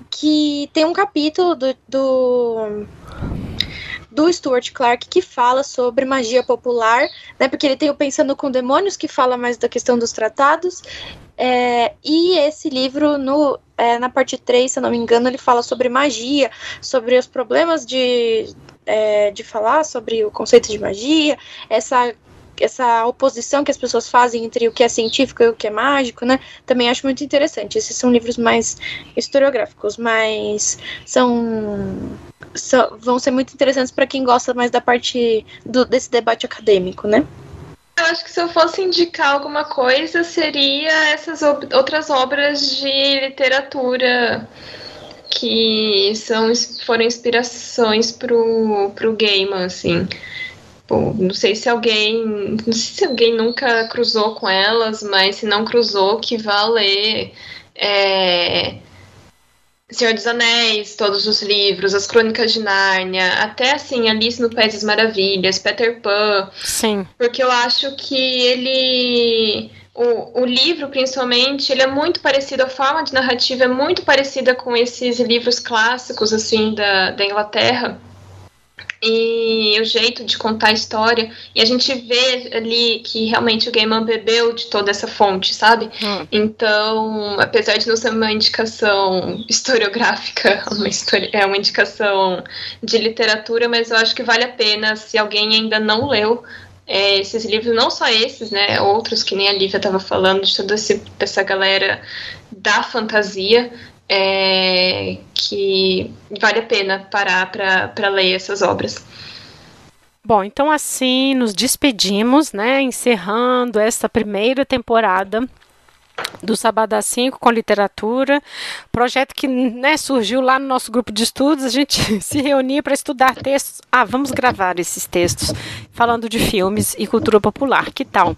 que tem um capítulo do, do do Stuart Clark que fala sobre magia popular, né? Porque ele tem o Pensando com Demônios, que fala mais da questão dos tratados. É, e esse livro, no, é, na parte 3, se eu não me engano, ele fala sobre magia, sobre os problemas de, é, de falar sobre o conceito de magia, essa essa oposição que as pessoas fazem entre o que é científico e o que é mágico, né? Também acho muito interessante. Esses são livros mais historiográficos, mas são, são vão ser muito interessantes para quem gosta mais da parte do, desse debate acadêmico, né? Eu acho que se eu fosse indicar alguma coisa, seria essas outras obras de literatura que são, foram inspirações pro, pro game, assim. Pô, não sei se alguém. Não sei se alguém nunca cruzou com elas, mas se não cruzou, que vá ler. É, Senhor dos Anéis, todos os livros, as Crônicas de Nárnia, até assim, Alice no País das Maravilhas, Peter Pan. Sim. Porque eu acho que ele. O, o livro, principalmente, ele é muito parecido, a forma de narrativa é muito parecida com esses livros clássicos, assim, da, da Inglaterra e o jeito de contar a história. E a gente vê ali que realmente o Gaiman bebeu de toda essa fonte, sabe? Hum. Então, apesar de não ser uma indicação historiográfica, uma histori é uma indicação de literatura, mas eu acho que vale a pena, se alguém ainda não leu, é, esses livros, não só esses, né? Outros que nem a Lívia estava falando, de toda essa galera da fantasia, é, que vale a pena parar para ler essas obras. Bom, então assim nos despedimos, né? Encerrando esta primeira temporada do Sabadão 5 com literatura, projeto que né, surgiu lá no nosso grupo de estudos, a gente se reunia para estudar textos. Ah, vamos gravar esses textos falando de filmes e cultura popular, que tal?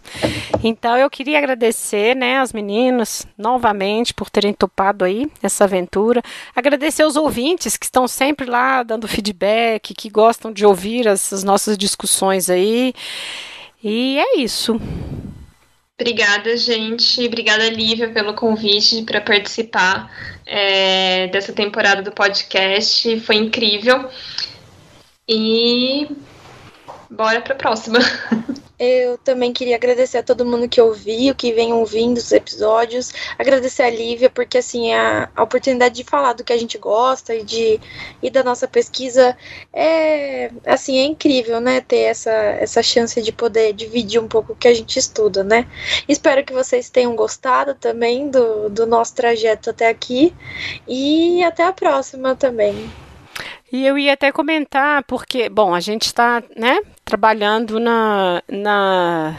Então eu queria agradecer, né, as meninas novamente por terem topado aí essa aventura, agradecer aos ouvintes que estão sempre lá dando feedback, que gostam de ouvir as, as nossas discussões aí. E é isso. Obrigada, gente. Obrigada, Lívia, pelo convite para participar é, dessa temporada do podcast. Foi incrível. E bora para a próxima. Eu também queria agradecer a todo mundo que ouviu, que vem ouvindo os episódios. Agradecer a Lívia, porque assim, a, a oportunidade de falar do que a gente gosta e, de, e da nossa pesquisa é assim, é incrível, né? Ter essa, essa chance de poder dividir um pouco o que a gente estuda, né? Espero que vocês tenham gostado também do, do nosso trajeto até aqui. E até a próxima também. E eu ia até comentar, porque, bom, a gente está, né, trabalhando na, na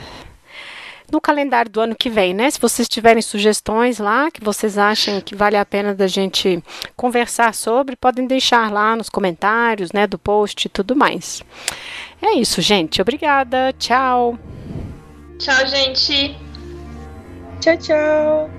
no calendário do ano que vem, né? Se vocês tiverem sugestões lá que vocês achem que vale a pena da gente conversar sobre, podem deixar lá nos comentários, né, do post e tudo mais. É isso, gente. Obrigada. Tchau. Tchau, gente. Tchau, tchau.